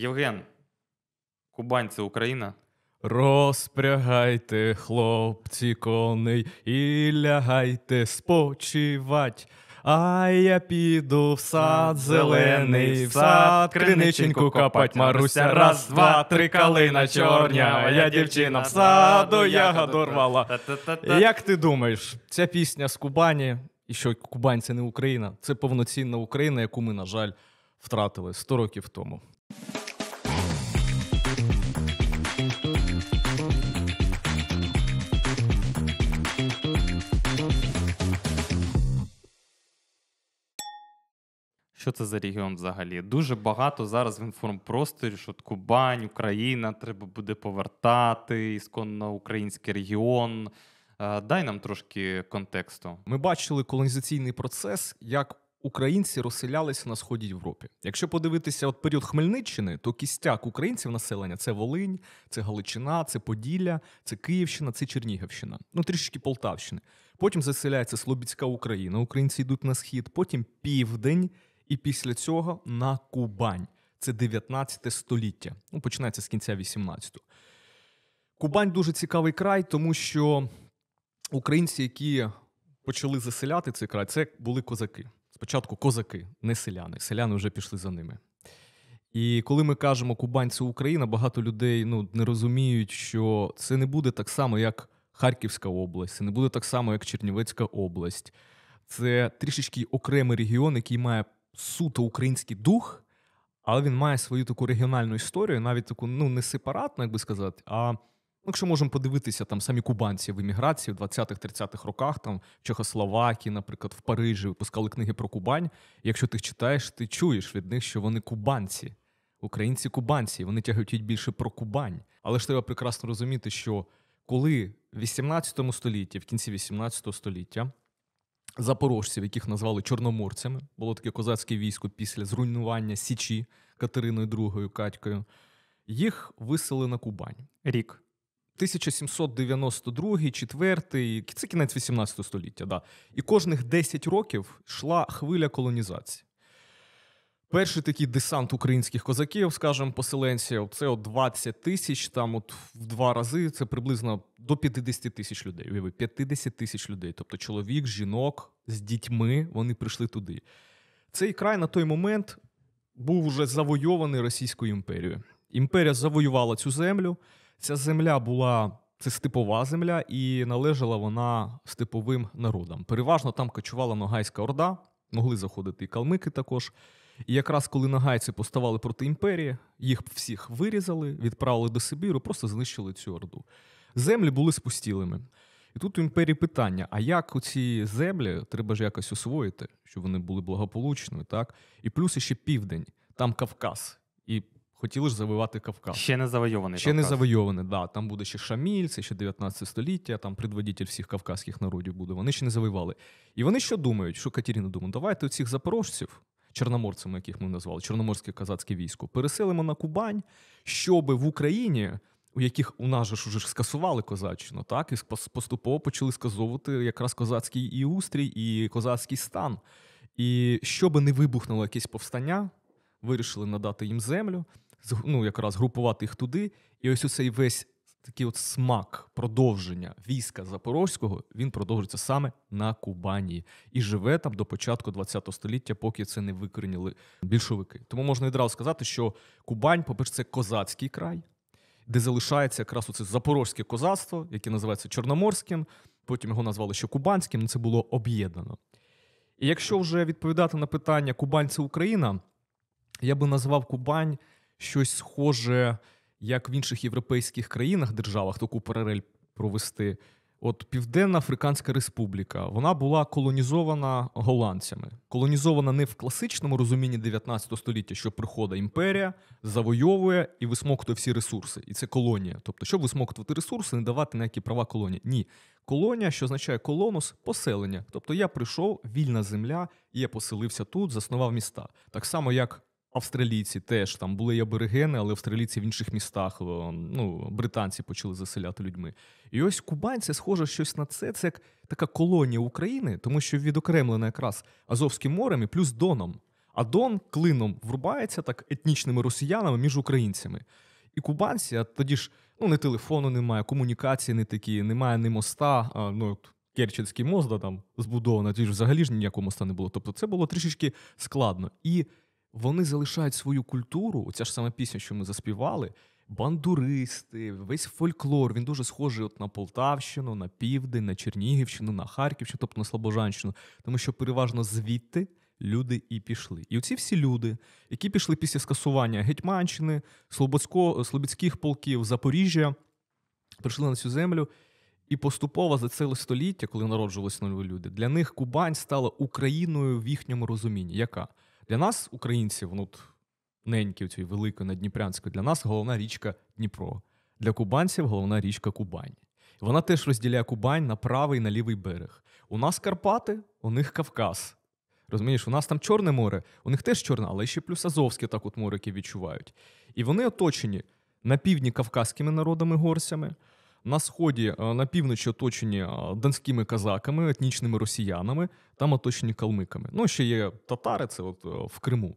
Євген, Кубань це Україна. Розпрягайте, хлопці, коней, і лягайте спочивать. А я піду в сад зелений, в сад криниченьку копать, Маруся, раз, два, три калина чорня, я дівчина в саду ягоду рвала. Як ти думаєш, ця пісня з Кубані, і що Кубань це не Україна, це повноцінна Україна, яку ми, на жаль, втратили 100 років тому. Що це за регіон взагалі? Дуже багато зараз в інформпросторі, що Кубань, Україна, треба буде повертати, ісконно український регіон. Е, Дай нам трошки контексту. Ми бачили колонізаційний процес, як українці розселялися на сході Європи. Якщо подивитися от період Хмельниччини, то кістяк українців населення це Волинь, це Галичина, це Поділля, це Київщина, це Чернігівщина, ну трішки Полтавщини. Потім заселяється Слобідська Україна. Українці йдуть на схід, потім південь, і після цього на Кубань. Це 19 століття. Ну, починається з кінця 18-го. Кубань дуже цікавий край, тому що українці, які почали заселяти цей край, це були козаки. Спочатку козаки, не селяни. Селяни вже пішли за ними. І коли ми кажемо Кубань це Україна, багато людей ну, не розуміють, що це не буде так само, як Харківська область, це не буде так само, як Чернівецька область. Це трішечки окремий регіон, який має суто український дух, але він має свою таку регіональну історію, навіть таку ну, не сепаратну, як би сказати, а Ну, якщо можемо подивитися там самі кубанці в еміграції в 20-30-х роках, там в Чехословакії, наприклад, в Парижі випускали книги про Кубань. Якщо ти їх читаєш, ти чуєш від них, що вони кубанці, українці кубанці, вони тяготять більше про Кубань. Але ж треба прекрасно розуміти, що коли в 18 столітті, в кінці 18 століття, запорожців, яких назвали чорноморцями, було таке козацьке військо після зруйнування Січі Катериною II Катькою, їх висели на Кубань. Рік. 1792, 4, це кінець 18 століття, да. І кожних 10 років йшла хвиля колонізації. Перший такий десант українських козаків, скажімо, поселенців, це от 20 тисяч, там от в два рази це приблизно до 50 тисяч людей. Уяви, 50 тисяч людей. Тобто чоловік, жінок з дітьми, вони прийшли туди. Цей край на той момент був уже завойований Російською імперією. Імперія завоювала цю землю. Ця земля була це степова земля, і належала вона степовим народам. Переважно там кочувала Ногайська Орда, могли заходити і калмики також. І якраз коли нагайці поставали проти імперії, їх всіх вирізали, відправили до Сибіру, просто знищили цю орду. Землі були спустілими. І тут у імперії питання: а як оці землі треба ж якось освоїти, щоб вони були благополучними, так? І плюс ще південь, там Кавказ. І хотіли ж завоювати Кавказ. Ще не завойований. Ще не Кавказ. завойоване, да. Там буде ще Шаміль, це ще 19 століття, там предводитель всіх кавказьких народів буде. Вони ще не завоювали. І вони що думають? Що Катерина думає? Давайте цих запорожців, чорноморцями, яких ми назвали, чорноморське козацьке військо, переселимо на Кубань, щоб в Україні. У яких у нас же ж уже скасували козаччину, так і поступово почали сказовувати якраз козацький і устрій, і козацький стан. І щоб не вибухнуло якесь повстання, вирішили надати їм землю, ну, якраз групувати їх туди. І ось оцей весь такий от смак продовження війська Запорозького він продовжується саме на Кубані і живе там до початку ХХ століття, поки це не викорінили більшовики. Тому можна відразу сказати, що Кубань, по-перше, це козацький край, де залишається якраз оце запорозьке козацтво, яке називається Чорноморським. Потім його назвали ще Кубанським, ну це було об'єднано. І якщо вже відповідати на питання Кубань це Україна, я би назвав Кубань щось схоже, як в інших європейських країнах, державах, таку паралель провести. От Південна Африканська Республіка вона була колонізована голландцями. Колонізована не в класичному розумінні 19 століття, що приходить імперія, завойовує і висмоктує всі ресурси. І це колонія. Тобто, щоб висмоктувати ресурси, не давати ніякі права колонії. Ні. Колонія, що означає колонус, поселення. Тобто я прийшов, вільна земля, і я поселився тут, заснував міста. Так само, як австралійці теж там були і аборигени, але австралійці в інших містах, ну, британці почали заселяти людьми. І ось Кубань це схоже щось на це. Це як така колонія України, тому що відокремлена якраз Азовським морем і плюс Доном. А Дон клином врубається так етнічними росіянами між українцями. І кубанці, а тоді ж ну, не телефону немає, комунікації не такі, немає ні моста. А, ну, Керченський мост да, там збудовано, тоді ж взагалі ж ніякого моста не було. Тобто це було трішечки складно. І вони залишають свою культуру, оця ж сама пісня, що ми заспівали. Бандуристи, весь фольклор, він дуже схожий от на Полтавщину, на Південь, на Чернігівщину, на Харківщину, тобто на Слобожанщину, тому що переважно звідти люди і пішли. І оці всі люди, які пішли після скасування Гетьманщини, Слободсько, Слобідських полків, Запоріжжя, прийшли на цю землю. І поступово за ціле століття, коли народжувалися нові люди, для них Кубань стала Україною в їхньому розумінні. Яка? Для нас, українців, ну, от, неньки цієї великої надніпрянської, для нас головна річка Дніпро. Для кубанців головна річка Кубань. Вона теж розділяє Кубань на правий і на лівий берег. У нас Карпати, у них Кавказ. Розумієш, у нас там Чорне море, у них теж чорне, але ще плюс Азовське так от море, яке відчувають. І вони оточені на півдні кавказькими народами горцями, на сході, е, на півночі оточені е, донськими казаками, етнічними росіянами, там оточені калмиками. Ну, ще є татари, це от е, в Криму.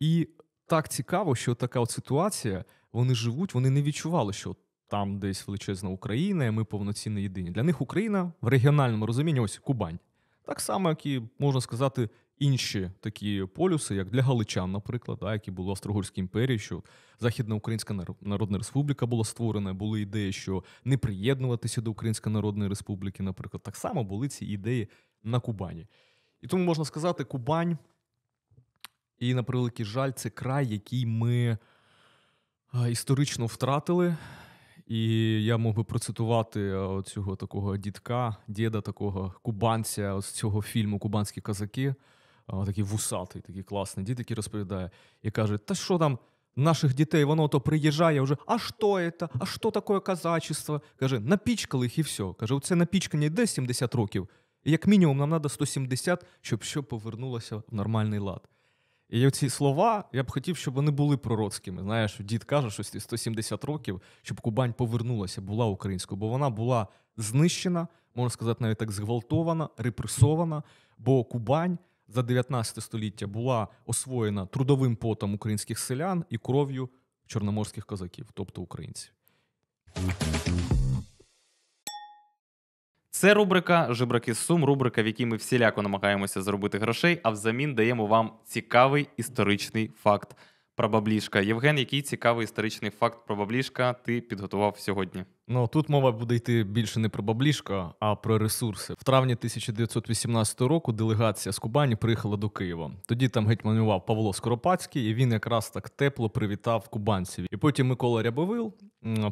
І так цікаво, що така от ситуація, вони живуть, вони не відчували, що там десь величезна Україна, і ми повноцінно єдині. Для них Україна в регіональному розумінні ось Кубань. Так само, як і можна сказати, інші такі полюси, як для Галичан, наприклад, да, які були в Австро-Угорській імперії, що Західна Українська Народна Республіка була створена, були ідеї, що не приєднуватися до Української Народної Республіки, наприклад, так само були ці ідеї на Кубані. І тому можна сказати, Кубань, і на превеликий жаль, це край, який ми історично втратили. І я мог би процитувати цього такого дідка, діда, такого кубанця з цього фільму Кубанські казаки такий вусатий, такий класний дід, який розповідає і каже: Та що там наших дітей, воно то приїжджає вже, а що це? А що таке казачество? Каже, напічкали їх і все. Каже, оце напічкання йде 70 років, і як мінімум нам треба 170, щоб все повернулося в нормальний лад. І ці слова я б хотів, щоб вони були пророцькими. Знаєш, дід каже, що 170 років, щоб Кубань повернулася, була українською, бо вона була знищена, можна сказати, навіть так зґвалтована, репресована. Бо Кубань за 19 століття була освоєна трудовим потом українських селян і кров'ю чорноморських козаків, тобто українців. Це рубрика Жебраки Сум, рубрика, в якій ми всіляко намагаємося заробити грошей, а взамін даємо вам цікавий історичний факт про баблішка. Євген, який цікавий історичний факт про баблішка ти підготував сьогодні? Ну тут мова буде йти більше не про баблішка, а про ресурси. В травні 1918 року делегація з Кубані приїхала до Києва. Тоді там гетьманював Павло Скоропадський, і він якраз так тепло привітав кубанців. І потім Микола Рябовил,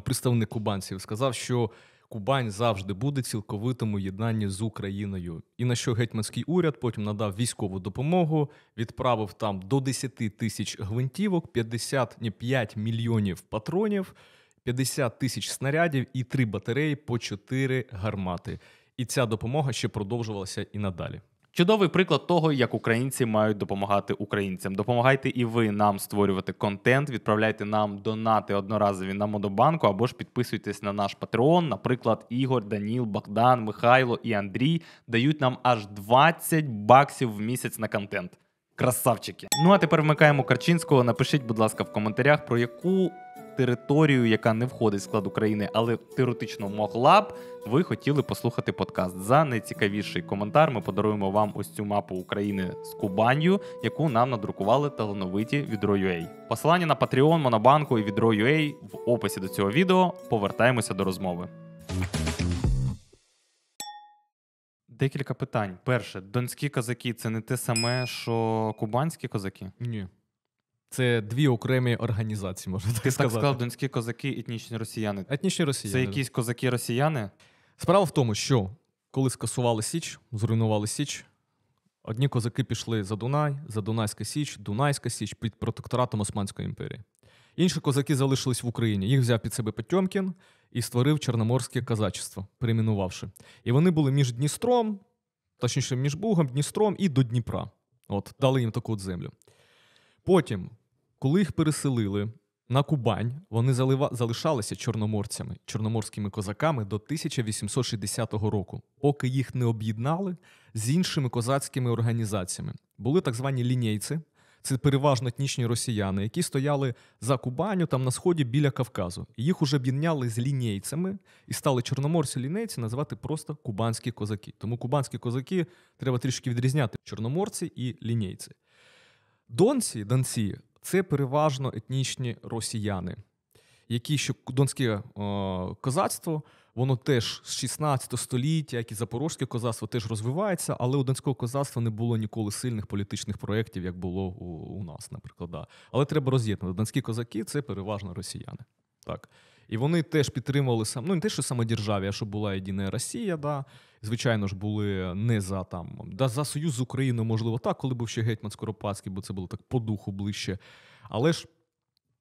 представник кубанців, сказав, що Кубань завжди буде цілковитому єднанні з Україною. І на що гетьманський уряд потім надав військову допомогу, відправив там до 10 тисяч гвинтівок, 55 мільйонів патронів, 50 тисяч снарядів і три батареї по 4 гармати. І ця допомога ще продовжувалася і надалі. Чудовий приклад того, як українці мають допомагати українцям. Допомагайте і ви нам створювати контент. Відправляйте нам донати одноразові на Модобанку або ж підписуйтесь на наш Патреон. Наприклад, Ігор, Даніл, Богдан, Михайло і Андрій дають нам аж 20 баксів в місяць на контент. Красавчики. Ну а тепер вмикаємо Карчинського. Напишіть, будь ласка, в коментарях про яку територію, яка не входить в склад України, але теоретично могла б, ви хотіли послухати подкаст. За найцікавіший коментар ми подаруємо вам ось цю мапу України з Кубанью, яку нам надрукували талановиті від Відро.ua. Посилання на Patreon, Монобанку і Відро.ua в описі до цього відео. Повертаємося до розмови. Декілька питань. Перше, донські козаки це не те саме, що кубанські козаки? Ні. Це дві окремі організації, можна так Ти сказати. так сказав, донські козаки, етнічні росіяни. Етнічні росіяни. Це якісь козаки-росіяни? Справа в тому, що коли скасували Січ, зруйнували Січ, одні козаки пішли за Дунай, за Дунайська Січ, Дунайська Січ під протекторатом Османської імперії. Інші козаки залишились в Україні. Їх взяв під себе Потьомкін і створив Чорноморське казачество, перейменувавши. І вони були між Дністром, точніше, між Бугом, Дністром і до Дніпра. От, дали їм таку от землю. Потім коли їх переселили на Кубань, вони залишалися чорноморцями, чорноморськими козаками до 1860 року, поки їх не об'єднали з іншими козацькими організаціями. Були так звані лінійці. Це переважно етнічні росіяни, які стояли за Кубаню, там на сході біля Кавказу. Їх уже об'єднали з лінійцями і стали чорноморці лінійці називати просто кубанські козаки. Тому кубанські козаки треба трішки відрізняти чорноморці і лінійці. Донці, донці це переважно етнічні росіяни, які що донське о, козацтво, воно теж з 16 століття, як і запорозьке козацтво, теж розвивається, але у донського козацтва не було ніколи сильних політичних проєктів, як було у, у нас, наприклад. Да. Але треба роз'єднати. Донські козаки це переважно росіяни. Так. І вони теж підтримували сам, ну не те, що самодержав'я, що була єдина Росія, да. звичайно ж, були не за там, да, за союз з Україною, можливо, так, коли був ще гетьман Скоропадський, бо це було так по духу ближче. Але ж,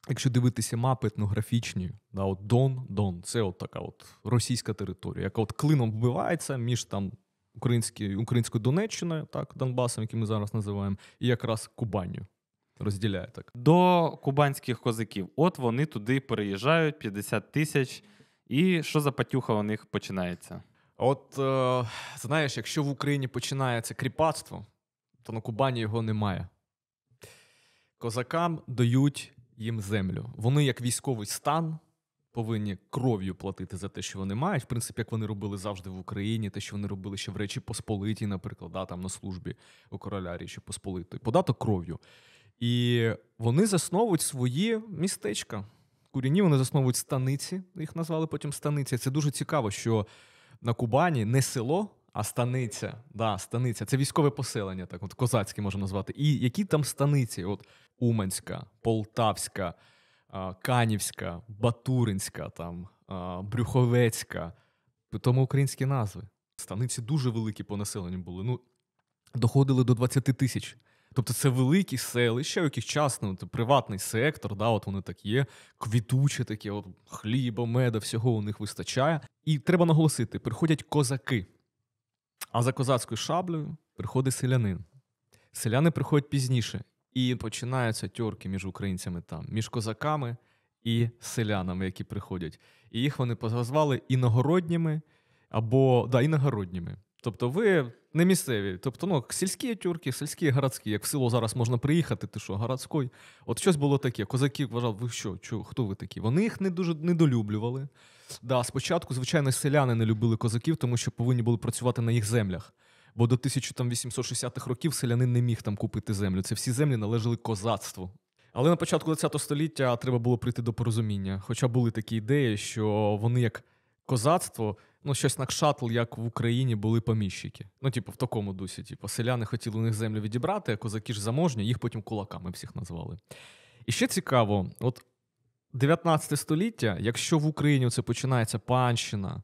якщо дивитися мапи етнографічні, да, от Дон, Дон, це от така от російська територія, яка от клином вбивається між там українською Донеччиною, так, Донбасом, який ми зараз називаємо, і якраз Кубанню. Розділяє так. До кубанських козаків. От вони туди переїжджають, 50 тисяч. І що за патюха у них починається? От е, знаєш, якщо в Україні починається кріпацтво, то на Кубані його немає. Козакам дають їм землю. Вони, як військовий стан, повинні кров'ю платити за те, що вони мають. В принципі, як вони робили завжди в Україні, те, що вони робили ще в Речі Посполитій, наприклад, да, там на службі у короля Річі Посполитої. Податок кров'ю. І вони засновують свої містечка. Куріні вони засновують станиці, їх назвали потім станиці. Це дуже цікаво, що на Кубані не село, а станиця. Да, станиця. Це військове поселення, так от козацьке можна назвати. І які там станиці? От Уманська, Полтавська, Канівська, Батуринська, там, Брюховецька. Тому українські назви. Станиці дуже великі по населенню були. Ну, доходили до 20 тисяч. Тобто це великі селища, у яких час ну, приватний сектор, да, от вони так є, квітучі такі, от хліба, меда, всього у них вистачає. І треба наголосити: приходять козаки. А за козацькою шаблею приходить селянин. Селяни приходять пізніше. І починаються тьорки між українцями там, між козаками і селянами, які приходять. І їх вони позвали іногородніми або да, іногородніми. Тобто ви не місцеві. Тобто, ну, сільські тюрки, сільські городські. Як в село зараз можна приїхати, ти що, городський. От щось було таке. Козаки вважали, ви що, чо, хто ви такі? Вони їх не дуже недолюблювали. Да, Спочатку, звичайно, селяни не любили козаків, тому що повинні були працювати на їх землях. Бо до 1860-х років селянин не міг там купити землю. Це всі землі належали козацтву. Але на початку ХХ століття треба було прийти до порозуміння. Хоча були такі ідеї, що вони як козацтво ну, щось на кшатл, як в Україні були поміщики. Ну, типу, в такому дусі. Типу, селяни хотіли у них землю відібрати, а козаки ж заможні, їх потім кулаками всіх назвали. І ще цікаво, от 19 століття, якщо в Україні це починається панщина,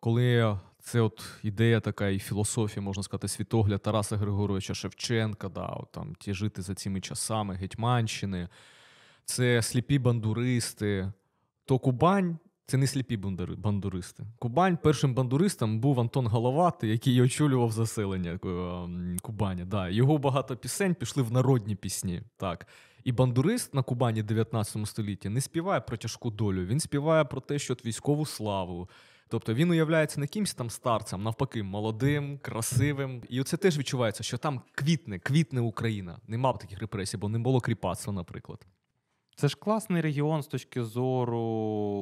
коли це от ідея така і філософія, можна сказати, світогляд Тараса Григоровича Шевченка, да, от там ті жити за цими часами Гетьманщини, це сліпі бандуристи, то Кубань це не сліпі бандуристи. Кубань першим бандуристом був Антон Головатий, який очолював заселення е, Кубані. Да. Його багато пісень пішли в народні пісні. Так. І бандурист на Кубані 19 столітті не співає про тяжку долю, він співає про те, що військову славу. Тобто він уявляється не кимсь там старцем, навпаки, молодим, красивим. І оце теж відчувається, що там квітне, квітне Україна. Нема б таких репресій, бо не було кріпацтва, наприклад. Це ж класний регіон з точки зору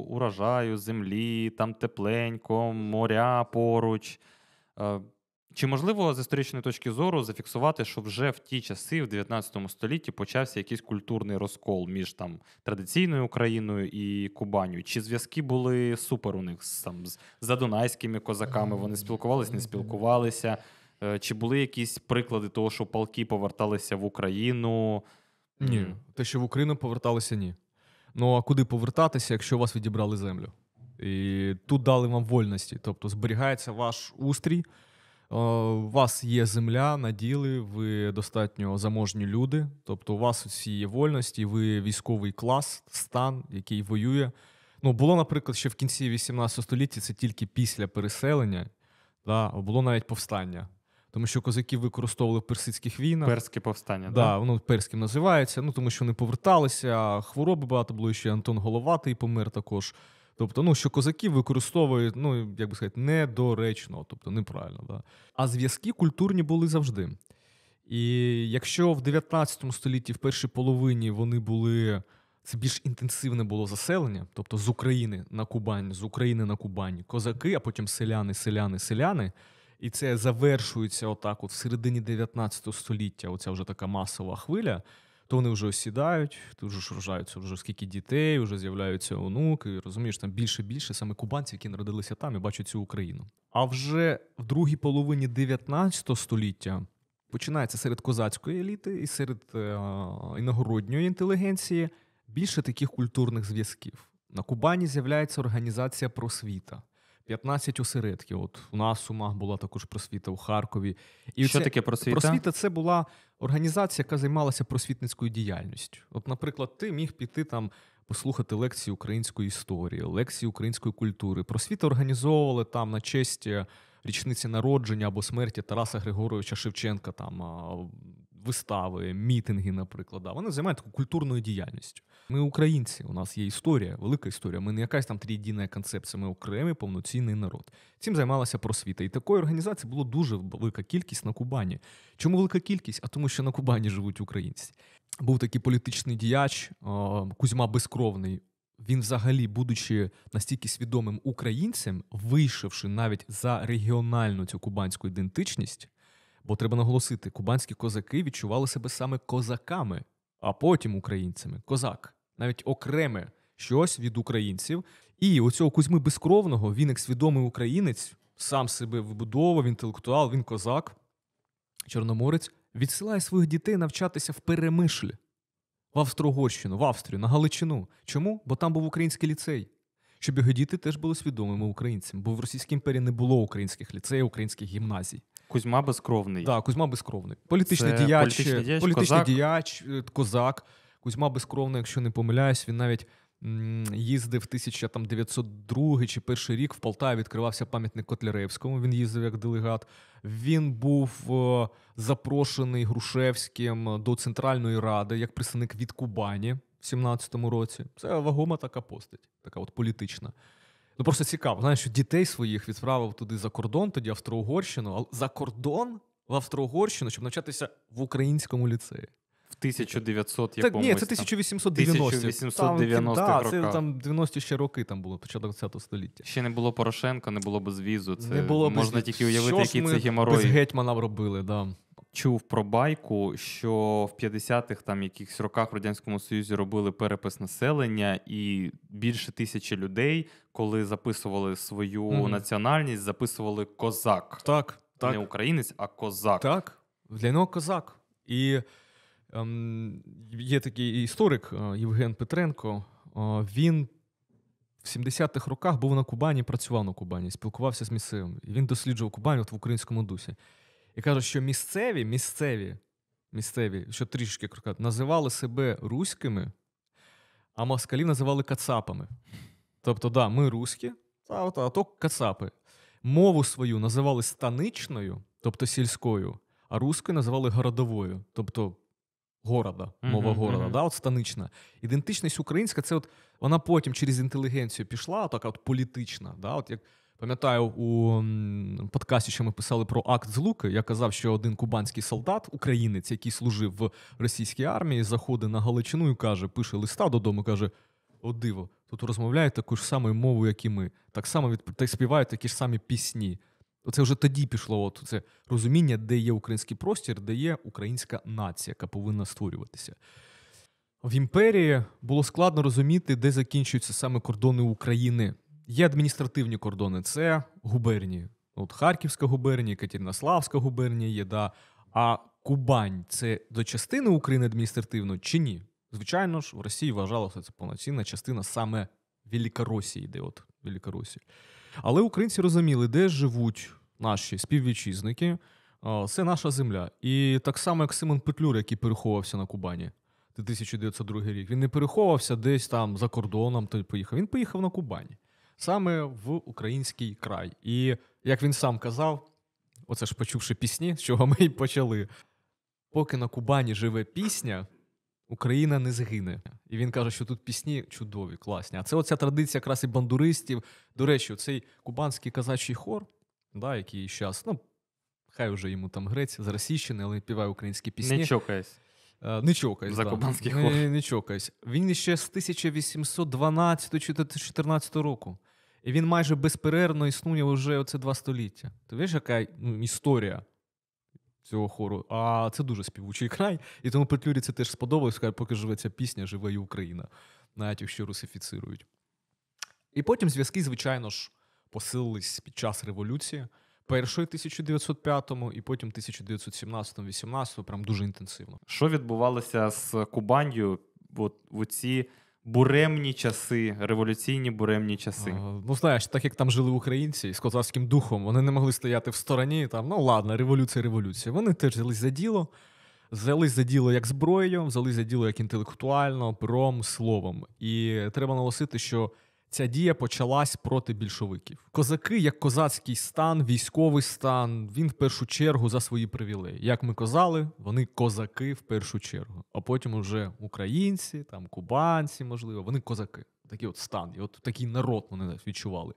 урожаю, землі, там тепленько, моря поруч. Е, чи можливо з історичної точки зору зафіксувати, що вже в ті часи, в 19 столітті, почався якийсь культурний розкол між там традиційною Україною і Кубаню? Чи зв'язки були супер у них там, з задунайськими козаками? Вони спілкувалися, не спілкувалися? Е, чи були якісь приклади того, що полки поверталися в Україну? Ні, те, що в Україну поверталися, ні. Ну а куди повертатися, якщо вас відібрали землю? І тут дали вам вольності. Тобто зберігається ваш устрій, у вас є земля, наділи, ви достатньо заможні люди. Тобто, у вас всі є вольності, ви військовий клас, стан, який воює. Ну, було, наприклад, ще в кінці 18 століття це тільки після переселення, да, було навіть повстання тому що козаків використовували в персидських війнах. Перське повстання, да, воно перським називається. Ну тому що вони поверталися, хвороби багато було ще Антон Головатий помер також. Тобто, ну що козаків використовують, ну як би сказати, недоречно, тобто неправильно. Да. А зв'язки культурні були завжди. І якщо в 19 столітті, в першій половині, вони були. Це більш інтенсивне було заселення, тобто з України на Кубань, з України на Кубань, козаки, а потім селяни, селяни, селяни. І це завершується отак, от в середині 19 століття. Оця вже така масова хвиля. То вони вже осідають, то вже рожаються вже скільки дітей, вже з'являються онуки. Розумієш, там більше більше саме кубанців, які народилися там і бачать цю Україну. А вже в другій половині 19 століття починається серед козацької еліти і серед е, іногородньої інтелігенції більше таких культурних зв'язків. На Кубані з'являється організація просвіта. 15 осередків. От у нас в Сумах була також просвіта у Харкові. І Що це, таке просвіта? Просвіта це була організація, яка займалася просвітницькою діяльністю. От, наприклад, ти міг піти там послухати лекції української історії, лекції української культури. Просвіта організовували там на честь е, річниці народження або смерті Тараса Григоровича Шевченка, там вистави, мітинги, наприклад. Вони займають таку культурною діяльністю. Ми українці, у нас є історія, велика історія. Ми не якась там трієдина концепція, ми окремий повноцінний народ. Цим займалася просвіта. І такої організації було дуже велика кількість на Кубані. Чому велика кількість? А тому, що на Кубані живуть українці. Був такий політичний діяч Кузьма Безкровний. Він, взагалі, будучи настільки свідомим українцем, вийшовши навіть за регіональну цю кубанську ідентичність, Бо треба наголосити, кубанські козаки відчували себе саме козаками, а потім українцями. Козак, навіть окреме щось від українців. І оцього Кузьми Безкровного, він, як свідомий українець, сам себе вибудовував, інтелектуал, він козак, чорноморець, відсилає своїх дітей навчатися в Перемишлі, в Австро-Угорщину, в Австрію, на Галичину. Чому? Бо там був український ліцей. Щоб його діти теж були свідомими українцями, бо в Російській імперії не було українських ліцеїв, українських гімназій. Кузьма безкровний. Так, Кузьма безкровний. Політичний Це діяч, політичний діяч, політичний козак. діяч, е, козак. Кузьма безкровний, якщо не помиляюсь, він навіть їздив 1902 чи перший рік в Полтаві відкривався пам'ятник Котляревському. Він їздив як делегат. Він був е, запрошений Грушевським до Центральної ради як представник від Кубані в 17-му році. Це вагома така постать, така от політична. Ну просто цікаво. Знаєш, що дітей своїх відправив туди за кордон, тоді Австро-Угорщину, а за кордон в Австро-Угорщину, щоб навчатися в в ліцеї. В 1900 якомусь Ні, це 1890 1890 там, да, це там 90-ті ще роки там було, початок 20 століття. Ще не було Порошенка, не було безвізу. Це не було можна без... тільки уявити, Що який це геморрой. Без гетьмана робили, да чув про байку, що в 50-х там якихось роках в радянському союзі робили перепис населення, і більше тисячі людей, коли записували свою mm-hmm. національність, записували козак. Так, так. Не українець, а козак. Так, для нього козак. І є такий історик е, Євген Петренко. Е, він в 70-х роках був на Кубані, працював на Кубані, спілкувався з місцевим. Він досліджував Кубань от в українському дусі. І кажуть, що місцеві, місцеві, місцеві, що трішки називали себе руськими, а москалів називали кацапами. Тобто, да, ми руські, а то кацапи. Мову свою називали станичною, тобто сільською, а руською називали городовою, тобто города, мова uh-huh, города, uh-huh. да, от станична. Ідентичність українська, це от вона потім через інтелігенцію пішла, така от політична. Да, от як Пам'ятаю, у подкасті, що ми писали про акт злуки, я казав, що один кубанський солдат, українець, який служив в російській армії, заходить на Галичину і каже, пише листа додому, каже: О, диво, тут розмовляють таку ж самою мовою, як і ми. Так само від так співають такі ж самі пісні. Оце вже тоді пішло от це розуміння, де є український простір, де є українська нація, яка повинна створюватися. В імперії було складно розуміти, де закінчуються саме кордони України. Є адміністративні кордони, це губернії. От Харківська губернія, Катеринославська губернія є, да. а Кубань це до частини України адміністративно чи ні? Звичайно ж, в Росії вважалося це повноцінна частина саме Великоросії, де от Великоросії. Але українці розуміли, де живуть наші співвітчизники, це наша земля. І так само, як Симон Петлюр, який переховувався на Кубані. 1902 рік. Він не переховувався десь там за кордоном, то поїхав. Він поїхав на Кубані саме в український край. І як він сам казав, оце ж почувши пісні, з чого ми й почали. Поки на Кубані живе пісня, Україна не згине. І він каже, що тут пісні чудові, класні. А це оця традиція якраз і бандуристів. До речі, цей кубанський казачий хор, да, який зараз, ну, хай уже йому там грець, заросійщений, але співає українські пісні. Не чокайся. Е, Не чокайсь. За да. кубанський хор. не, не чокайсь. Він ще з 1812 чи 14 року. І він майже безперервно існує вже оце два століття. Ти бачиш, яка ну, історія цього хору? А це дуже співучий край. І тому Петлюрі це теж сподобалось, поки живе ця пісня, живе і Україна, навіть якщо русифіцирують. І потім зв'язки, звичайно ж, посилились під час революції. Першої 1905-му і потім 1917-18, прям дуже інтенсивно. Що відбувалося з Кубанью от, в ці буремні часи, революційні буремні часи? А, Ну, знаєш, так як там жили українці з козацьким духом, вони не могли стояти в стороні. Там, ну ладно, революція, революція. Вони теж взялись за діло, взялись за діло як зброєю, взялись за діло як інтелектуально, пером, словом. І треба наголосити, що ця дія почалась проти більшовиків. Козаки, як козацький стан, військовий стан, він в першу чергу за свої привілеї. Як ми казали, вони козаки в першу чергу. А потім уже українці, там кубанці, можливо, вони козаки. Такий от стан, і от такий народ вони відчували.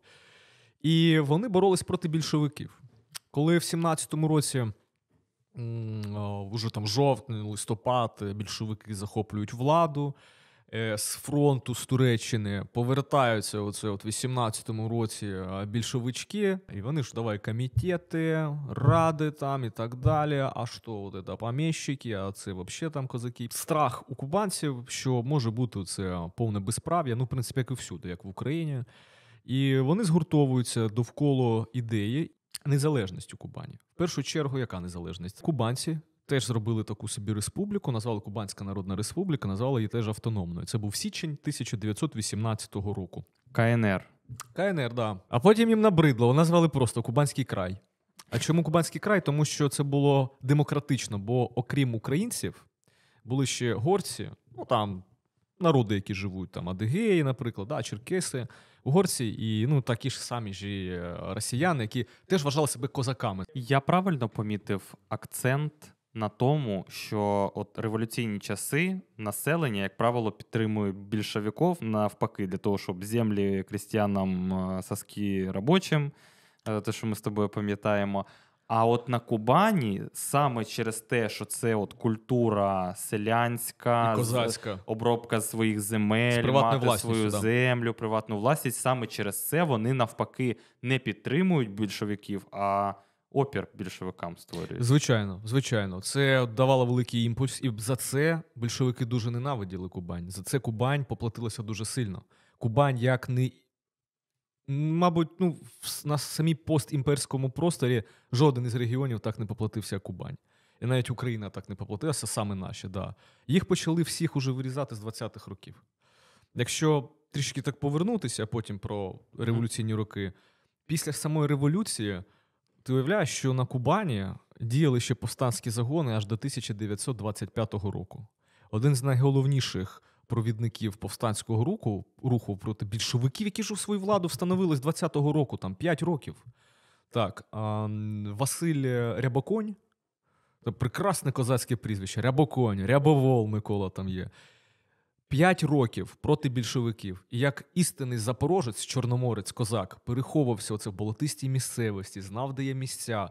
І вони боролись проти більшовиків. Коли в 17-му році, вже там жовтень, листопад, більшовики захоплюють владу. Е, З фронту з Туреччини повертаються оце от в 18-му році е, більшовички, і вони ж давай комітети, ради там і так далі. А що от це поміщики, а це взагалі там козаки. Страх у кубанців, що може бути це повне безправ'я, ну, в принципі, як і всюди, як в Україні. І вони згуртовуються довкола ідеї незалежності Кубані. В першу чергу, яка незалежність? Кубанці теж зробили таку собі республіку, назвали Кубанська Народна Республіка, назвали її теж автономною. Це був січень 1918 року. КНР. КНР, да. А потім їм набридло, назвали просто Кубанський край. А чому Кубанський край? Тому що це було демократично, бо окрім українців, були ще горці, ну там народи, які живуть, там адигеї, наприклад, да, черкеси, угорці і ну такі ж самі ж і е, росіяни, які теж вважали себе козаками. Я правильно помітив акцент на тому, що от революційні часи населення, як правило, підтримує більшовиків навпаки, для того, щоб землі крістіянам е, соски робочим, е, те, що ми з тобою пам'ятаємо. А от на Кубані саме через те, що це от культура селянська, І козацька. обробка своїх земель, мати свою да. землю, приватну власність. Саме через це вони навпаки не підтримують більшовиків, а опір більшовикам створюють. Звичайно, звичайно, це давало великий імпульс, і за це більшовики дуже ненавиділи Кубань. За це Кубань поплатилася дуже сильно. Кубань, як не мабуть, ну на самій постімперському просторі жоден із регіонів так не поплатився, як Кубань. І навіть Україна так не поплатилася, саме наші. Да. Їх почали всіх уже вирізати з 20-х років. Якщо трішки так повернутися, потім про революційні роки, після самої революції ти уявляєш, що на Кубані діяли ще повстанські загони аж до 1925 року. Один з найголовніших провідників повстанського руху, руху проти більшовиків, які ж у свою владу встановили з 20-го року, там 5 років. Так, Василь Рябоконь, це прекрасне козацьке прізвище. Рябоконь, Рябовол Микола там є. П'ять років проти більшовиків. І як істинний запорожець, чорноморець, козак, переховувався оце в болотистій місцевості, знав, де є місця,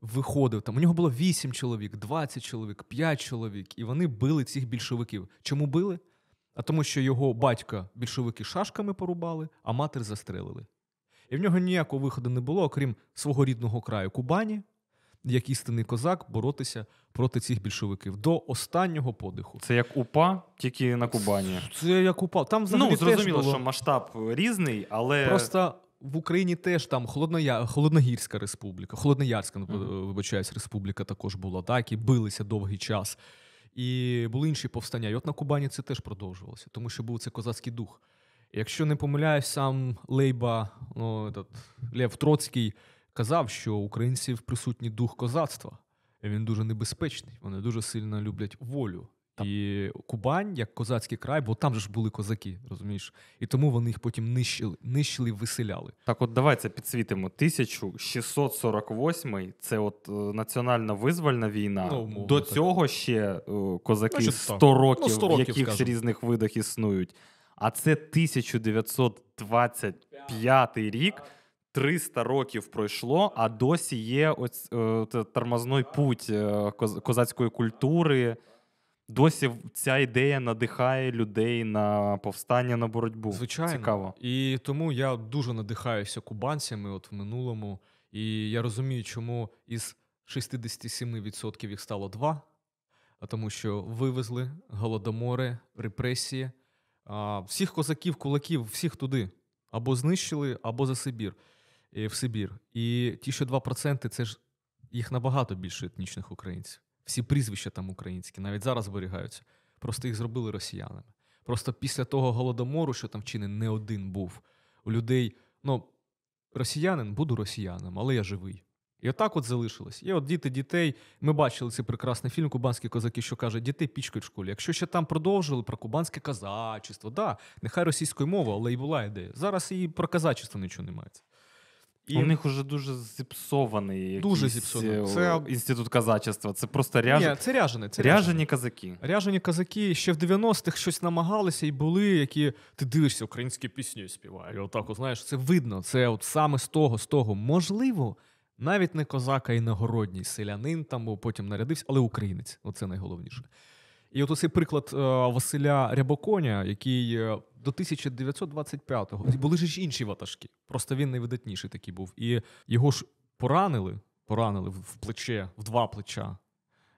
виходив там. У нього було 8 чоловік, 20 чоловік, 5 чоловік, і вони били цих більшовиків. Чому били? А тому, що його батька більшовики шашками порубали, а матір застрелили. І в нього ніякого виходу не було, окрім свого рідного краю Кубані, як істинний козак, боротися проти цих більшовиків до останнього подиху. Це як УПА, тільки на Кубані. Це як упав. Там взагалі Ну, теж зрозуміло, було. що масштаб різний, але Просто в Україні теж там Холодноя... Холодногірська республіка, Холодноярська, Мгм. вибачаюсь, республіка також була, так, і билися довгий час. І були інші повстання. І от на Кубані це теж продовжувалося, тому що був це козацький дух. Якщо не помиляюсь, сам Лейба, ну, этот, Лев Троцький казав, що у українців присутній дух козацтва. І він дуже небезпечний. Вони дуже сильно люблять волю. І Кубань, як козацький край, бо там же ж були козаки, розумієш? І тому вони їх потім нищили, нищили, виселяли. так от давай це підсвітимо. 1648 це от е, національна визвольна війна. Ну, умовно, До так. цього ще е, козаки Значить, 100 років, Ну, 100 в якихось різних видах існують. А це 1925 рік. 300 років пройшло, а досі є ось е, тормозний путь е, козацької культури. Досі ця ідея надихає людей на повстання на боротьбу. Звичайно. Цікаво. І тому я дуже надихаюся кубанцями от в минулому. І я розумію, чому із 67% їх стало 2, а тому що вивезли голодомори, репресії. А, всіх козаків, кулаків, всіх туди. Або знищили, або за Сибір. І в Сибір. І ті, що 2%, це ж їх набагато більше етнічних українців. Всі прізвища там українські, навіть зараз зберігаються. Просто їх зробили росіянами. Просто після того голодомору, що там вчинен не один був, у людей, ну, росіянин, буду росіянином, але я живий. І отак от залишилось. І от діти дітей. Ми бачили цей прекрасний фільм Кубанські козаки, що каже, дітей пічкають в школі. Якщо ще там продовжили про кубанське казачество, да, нехай російською мовою, але і була ідея. Зараз і про казачество нічого немає. І У них уже дуже зіпсований Дуже зіпсований. е, Це- інститут казачества. Це просто ряж... Ні, це ряжене. Це ряжені казаки. Ряжені козаки ще в 90-х щось намагалися і були, які ти дивишся, українські пісні співають. Отак, от, знаєш, це видно. Це от саме з того, з того. Можливо, навіть не козака і негородній селянин там був, потім нарядився, але українець. Оце найголовніше. І от оцей приклад е, Василя Рябоконя, який е, до 1925-го були ж інші ватажки. Просто він найвидатніший такий був. І його ж поранили, поранили в в плече, в два плеча.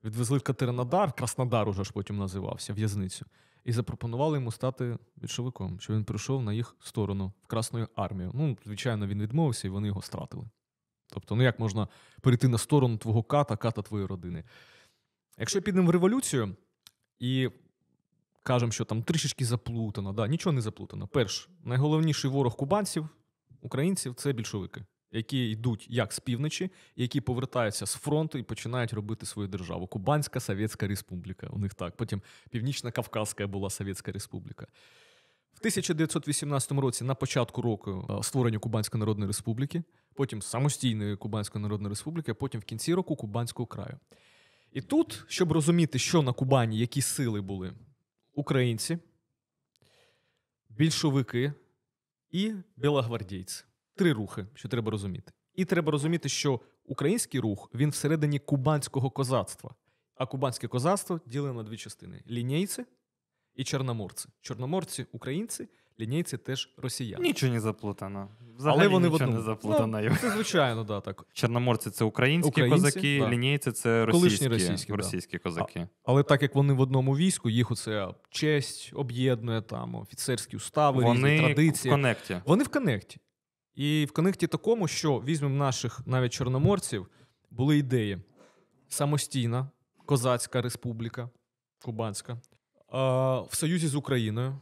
Відвезли в Катеринодар, Краснодар уже ж потім називався, в'язницю, і запропонували йому стати більшовиком, що він прийшов на їх сторону в Красну армію. Ну, звичайно, він відмовився, і вони його стратили. Тобто, ну як можна перейти на сторону твого ката, ката твоєї родини? Якщо підемо в революцію і кажемо, що там трішечки заплутано, да, нічого не заплутано. Перш, найголовніший ворог кубанців, українців це більшовики, які йдуть як з півночі, які повертаються з фронту і починають робити свою державу. Кубанська Совєтська Республіка. У них так. Потім Північна Кавказька була Совєтська Республіка. В 1918 році, на початку року, е, створення Кубанської Народної Республіки, потім самостійної Кубанської Народної Республіки, а потім в кінці року Кубанського краю. І тут, щоб розуміти, що на Кубані, які сили були українці, більшовики і білогвардійці. Три рухи, що треба розуміти. І треба розуміти, що український рух він всередині кубанського козацтва. А кубанське козацтво ділено на дві частини: лінійці і чорноморці. Чорноморці українці, лінійці теж росіяни. Нічого не заплутано. Взагалі вони в нічого одному. не заплутано. Ну, це звичайно, да, так. Чорноморці це українські Українці, козаки, да. лінійці це російські, російські, російські, да. козаки. Але так як вони в одному війську, їх оце честь об'єднує там офіцерські устави, різні Вони в традиції. коннекті. Вони в коннекті. І в коннекті такому, що візьмемо наших навіть чорноморців, були ідеї: самостійна козацька республіка Кубанська, а, в союзі з Україною.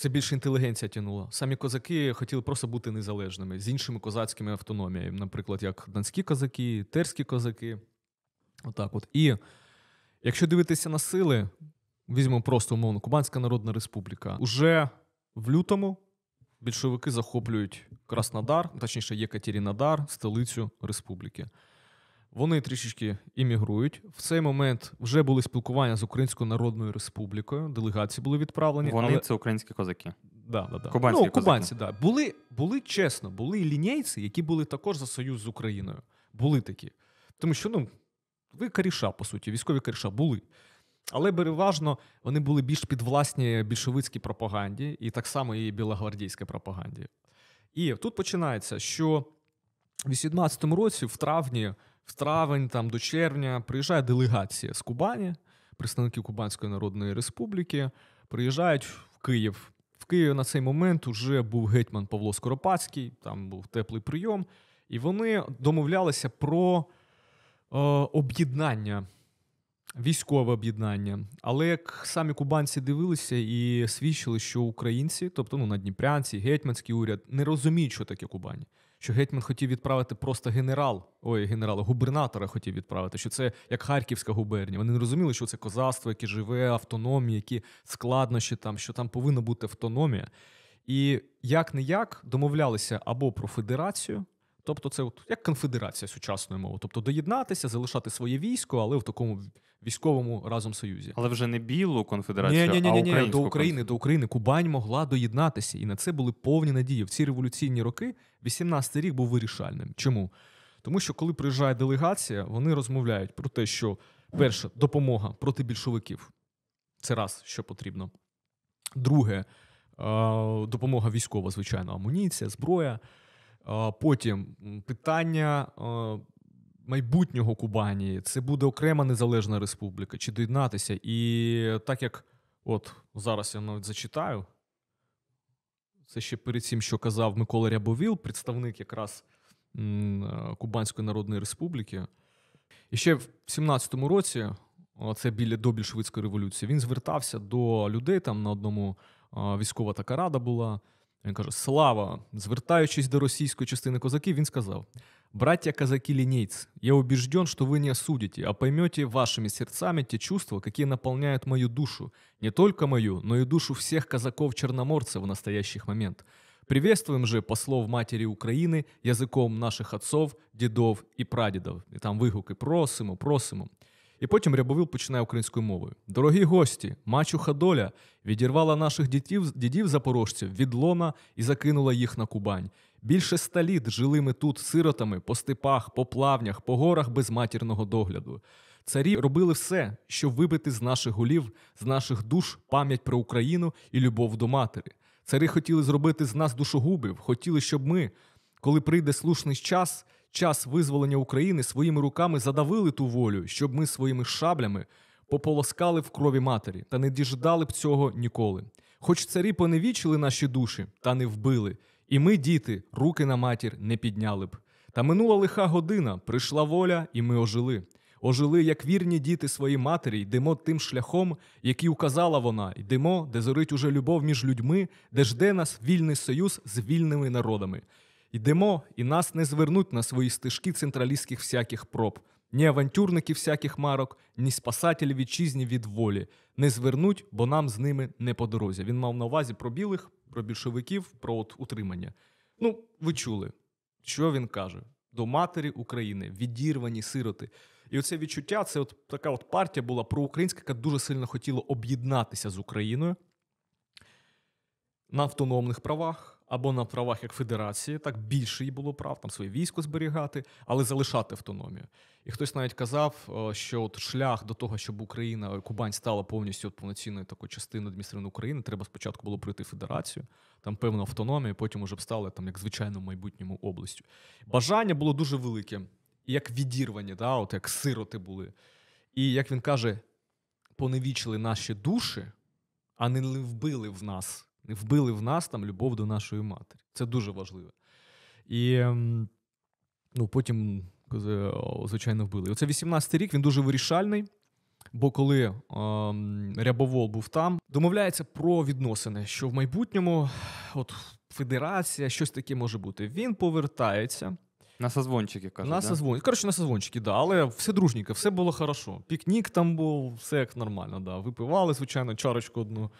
Це більше інтелігенція тянула. Самі козаки хотіли просто бути незалежними з іншими козацькими автономіями, наприклад, як донські козаки, терські козаки. Отак от. І якщо дивитися на сили, візьмемо просто умовно Кубанська Народна Республіка. Уже в лютому більшовики захоплюють Краснодар, точніше, Єкатерінодар, столицю республіки. Вони трішечки іммігрують. В цей момент вже були спілкування з Українською Народною Республікою, делегації були відправлені. Вони але... це українські козаки. Да, да, да. Кубанські ну, козаки. кубанці, да. Були, були чесно, були лінійці, які були також за союз з Україною. Були такі. Тому що, ну, ви коріша, по суті, військові коріша були. Але переважно вони були більш підвласні більшовицькій пропаганді, і так само і білогвардійській пропаганді. І тут починається, що в 18-му році, в травні, в травень там, до червня, приїжджає делегація з Кубані, представників Кубанської Народної Республіки, приїжджають в Київ. В Києві на цей момент вже був гетьман Павло Скоропадський, там був теплий прийом, і вони домовлялися про е, об'єднання, військове об'єднання. Але як самі кубанці дивилися і свідчили, що українці, тобто ну, надніпрянці, гетьманський уряд, не розуміють, що таке Кубані. Що гетьман хотів відправити просто генерал, ой, генерала, губернатора хотів відправити, що це як Харківська губернія. Вони не розуміли, що це козацтво, яке живе, автономія, які складнощі там, що там повинна бути автономія. І як не як домовлялися або про федерацію, Тобто, це от як конфедерація сучасною мовою. Тобто доєднатися, залишати своє військо, але в такому військовому разом союзі. Але вже не білу конфедерацію, Ні, ні, ні, а ні, до України, до України Кубань могла доєднатися, і на це були повні надії. В ці революційні роки 18-й рік був вирішальним. Чому? Тому що коли приїжджає делегація, вони розмовляють про те, що перше допомога проти більшовиків. Це раз, що потрібно. Друге, допомога військова, звичайно, амуніція, зброя. Потім питання майбутнього Кубані. Це буде окрема незалежна республіка, чи доєднатися. І так як от зараз я навіть зачитаю. Це ще перед цим, що казав Микола Рябовіл, представник якраз е, Кубанської Народної Республіки. І ще в 17-му році, це біля до більшовицької революції, він звертався до людей там на одному військова така рада була. Він каже: Слава! Звертаючись до російської частини козаків, він сказав: Братья казаки линейцы, я убежден, что вы не осудите, а поймете вашими сердцами те чувства, какие наполняют мою душу, не только мою, но и душу всех казаков-черноморцев в настоящий момент. Приветствуем же послов матери Украины язиком наших отцов, дідов і прадідів. І там вигуки просимо, просимо. І потім Рябовил починає українською мовою. Дорогі гості, мачуха доля відірвала наших дідів, дідів запорожців від лона і закинула їх на Кубань. Більше ста літ жили ми тут сиротами по степах, по плавнях, по горах без матірного догляду. Царі робили все, щоб вибити з наших голів, з наших душ пам'ять про Україну і любов до матері. Цари хотіли зробити з нас душогубів, хотіли, щоб ми, коли прийде слушний час, час визволення України, своїми руками задавили ту волю, щоб ми своїми шаблями пополоскали в крові матері, та не діждали б цього ніколи. Хоч царі поневічили наші душі, та не вбили, і ми, діти, руки на матір не підняли б. Та минула лиха година, прийшла воля, і ми ожили. Ожили, як вірні діти своїй матері, йдемо тим шляхом, який указала вона, йдемо, де зорить уже любов між людьми, де жде нас вільний союз з вільними народами. Йдемо, і нас не звернуть на свої стежки централістських всяких проб, ні авантюрників всяких марок, ні спасателів вітчизні від волі. Не звернуть, бо нам з ними не по дорозі. Він мав на увазі про білих, про більшовиків, про от утримання. Ну, ви чули, що він каже? До матері України, відірвані сироти. І оце відчуття, це от така от партія була проукраїнська, яка дуже сильно хотіла об'єднатися з Україною на автономних правах або на правах як федерації. Так більше їй було прав, там своє військо зберігати, але залишати автономію. І хтось навіть казав, е, що от шлях до того, щоб Україна, Кубань стала повністю от повноцінною такою частиною адміністративної України, треба спочатку було пройти федерацію, там певна автономія, потім уже б стали там як звичайно в майбутньому областю. Бажання було дуже велике, як відірвані, да, от як сироти були. І як він каже, поневічили наші душі, а не вбили в нас. Вбили в нас там любов до нашої матері. Це дуже важливо. І ем, ну, потім, е, звичайно, вбили. І оце 18-й рік він дуже вирішальний. Бо коли ем, Рябовол був там, домовляється про відносини, що в майбутньому от федерація, щось таке може бути. Він повертається. На созвончики кажуть. на да? созвон... Коротше, на созвончики, да, але все дружненько, все було хорошо. Пікнік там був, все як нормально, да. Випивали, звичайно, чарочку одну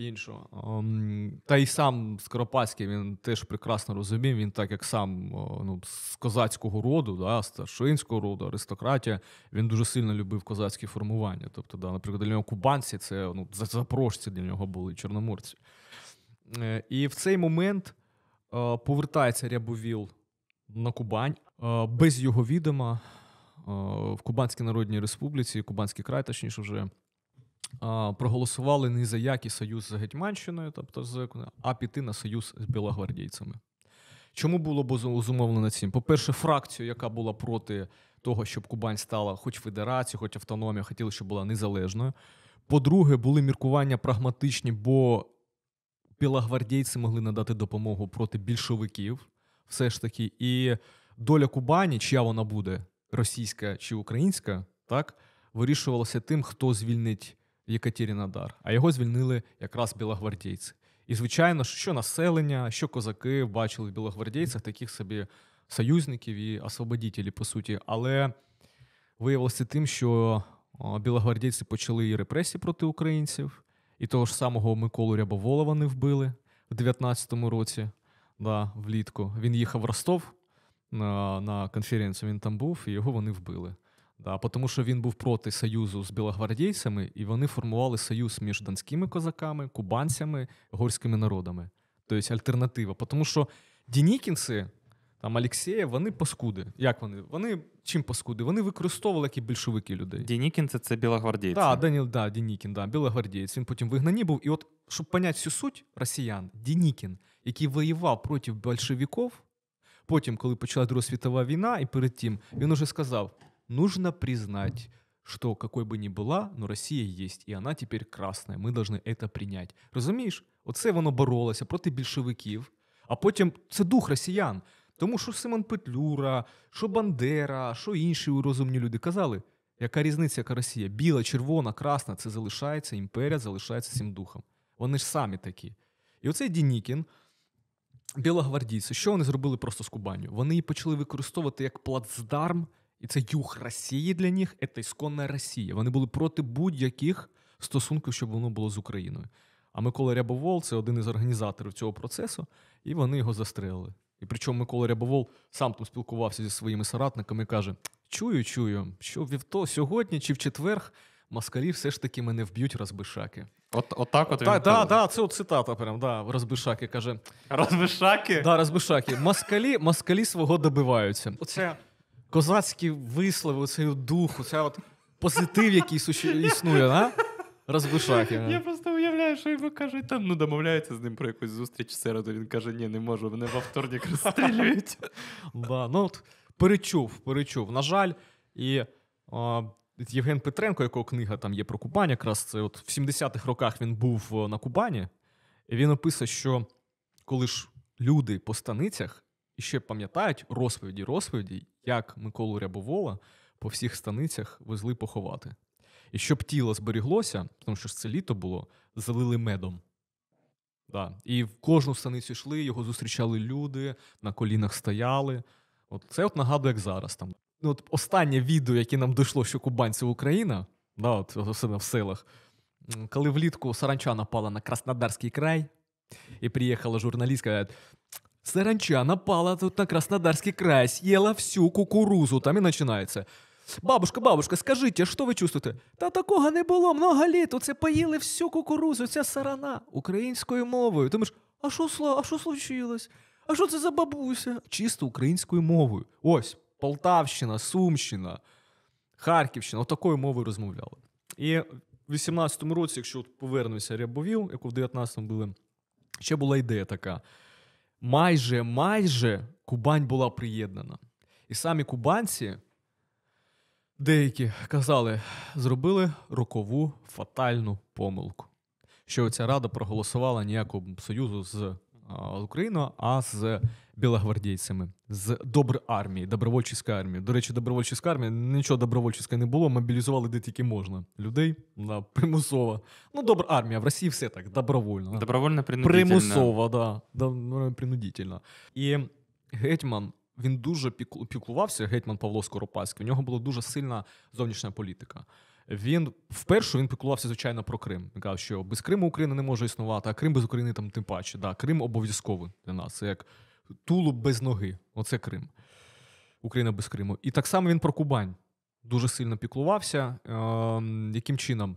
іншу. Ем, та й сам Скоропадський він теж прекрасно розумів. Він так як сам ну, з козацького роду, да, старшинського роду, аристократія, він дуже сильно любив козацькі формування. Тобто, да, наприклад, для нього кубанці це ну, запорожці для нього були, чорноморці. Е, І в цей момент е, повертається Рябовіл на Кубань е, без його відома е, в Кубанській Народній Республіці, Кубанський край, точніше вже. Проголосували не за який союз з Гетьманщиною, тобто з, а піти на союз з білогвардійцями. Чому було б зумовлено цим? По-перше, фракцію, яка була проти того, щоб Кубань стала хоч федерацією, хоч автономією, хотіли, щоб була незалежною. По-друге, були міркування прагматичні, бо білогвардійці могли надати допомогу проти більшовиків, все ж таки. І доля Кубані, чия вона буде, російська чи українська, так, вирішувалася тим, хто звільнить Єкатерінодар. А його звільнили якраз білогвардійці. І, звичайно, що населення, що козаки бачили в білогвардійцях таких собі союзників і освободітелів, по суті. Але виявилося тим, що білогвардійці почали і репресії проти українців, і того ж самого Миколу Рябовола вони вбили в 19-му році, да, влітку. Він їхав в Ростов на, на конференцію. Він там був, і його вони вбили. Да, тому що він був проти союзу з білогвардійцями, і вони формували союз між донськими козаками, кубанцями, горськими народами. Тобто альтернатива. Тому що Дінікінці, там Алексєєв, вони паскуди. Як вони? Вони чим паскуди? Вони використовували як і більшовики людей. Дінікін це, білогвардійці. Да, Даніл, да, Дінікін, да, білогвардієць. Він потім в вигнанні був. І от, щоб поняти всю суть росіян, Дінікін, який воював проти большевиків, потім, коли почала Друга світова війна, і перед тим, він уже сказав: нужно признать, что какой бы ни была, но Росія есть, і вона тепер красна. Ми должны это принять. Розумієш? Оце воно боролося проти більшовиків, а потім це дух росіян. Тому що Симон Петлюра, що Бандера, що інші розумні люди казали, яка різниця, яка Росія? Біла, червона, красна це залишається, імперія залишається цим духом. Вони ж самі такі. І оцей Дінікін, білогвардійці, що вони зробили просто з Кубаню? Вони її почали використовувати як плацдарм, і це юг Росії для них, це ісконна Росія. Вони були проти будь-яких стосунків, щоб воно було з Україною. А Микола Рябовол це один із організаторів цього процесу, і вони його застрелили. І причому Микола Рябовол сам там спілкувався зі своїми соратниками і каже: Чую, чую, що вівто сьогодні чи в четверг москалі все ж таки мене вб'ють розбишаки. От, отак от Так, він да, да, це от цитата прям, да, розбишаки каже. Розбишаки? Да, розбишаки. Москалі, москалі свого добиваються. Оце козацькі вислови, оцей от дух, оця от позитив, який суще- існує, да? Розбишаки. Я просто уявляю, що йому кажуть, там ну домовляються з ним про якусь зустріч в середу. Він каже: ні, не можу, мене во вторник розстрілюють. Да, ну от перечув, перечув. На жаль, і а, Євген Петренко, якого книга там є про Кубань, якраз це от в 70-х роках він був е, на Кубані, і він описує, що коли ж люди по станицях і ще пам'ятають розповіді, розповіді, як Миколу Рябовола по всіх станицях везли поховати. І щоб тіло зберіглося, тому що це літо було, залили медом. Да. І в кожну станицю йшли, його зустрічали люди, на колінах стояли. От це от нагадує, як зараз там. Ну, от останнє відео, яке нам дійшло, що Кубань це Україна, да, от, в селах, коли влітку саранча напала на Краснодарський край, і приїхала журналістка, каже, Саранча напала тут на Краснодарский край, съела всю кукурузу. Там і починається. Бабушка, бабушка, скажіть, що ви чувствуєте? Та такого не було много літ. Оце поїли всю кукурузу, ця сарана українською мовою. Думаєш, а що сла, а що случилось? А що це за бабуся? Чисто українською мовою. Ось Полтавщина, Сумщина, Харківщина, отакою мовою розмовляли. І в 18-му році, якщо повернуся Рябовіл, яку в 19-му були, ще була ідея така. Майже, майже Кубань була приєднана. І самі кубанці, деякі казали, зробили рокову фатальну помилку. Що ця рада проголосувала ніякого союзу з з Україною, а з білогвардійцями, з добрармії, добровольчої армії. До речі, добровольча армія нічого добровольчої не було, мобілізували де тільки можна. Людей да, примусово. Ну, добра армія, в Росії все так, добровольно. Добровольно принудительно. Примусово, да. ну, принудительно. І гетьман. Він дуже піклу- піклувався, гетьман Павло Скоропадський. У нього була дуже сильна зовнішня політика. Він вперше він піклувався, звичайно, про Крим. Він казав, що без Криму Україна не може існувати, а Крим без України там тим паче. Да, Крим обов'язковий для нас. Це як тулуб без ноги. Оце Крим. Україна без Криму. І так само він про Кубань дуже сильно піклувався. Ем, яким чином?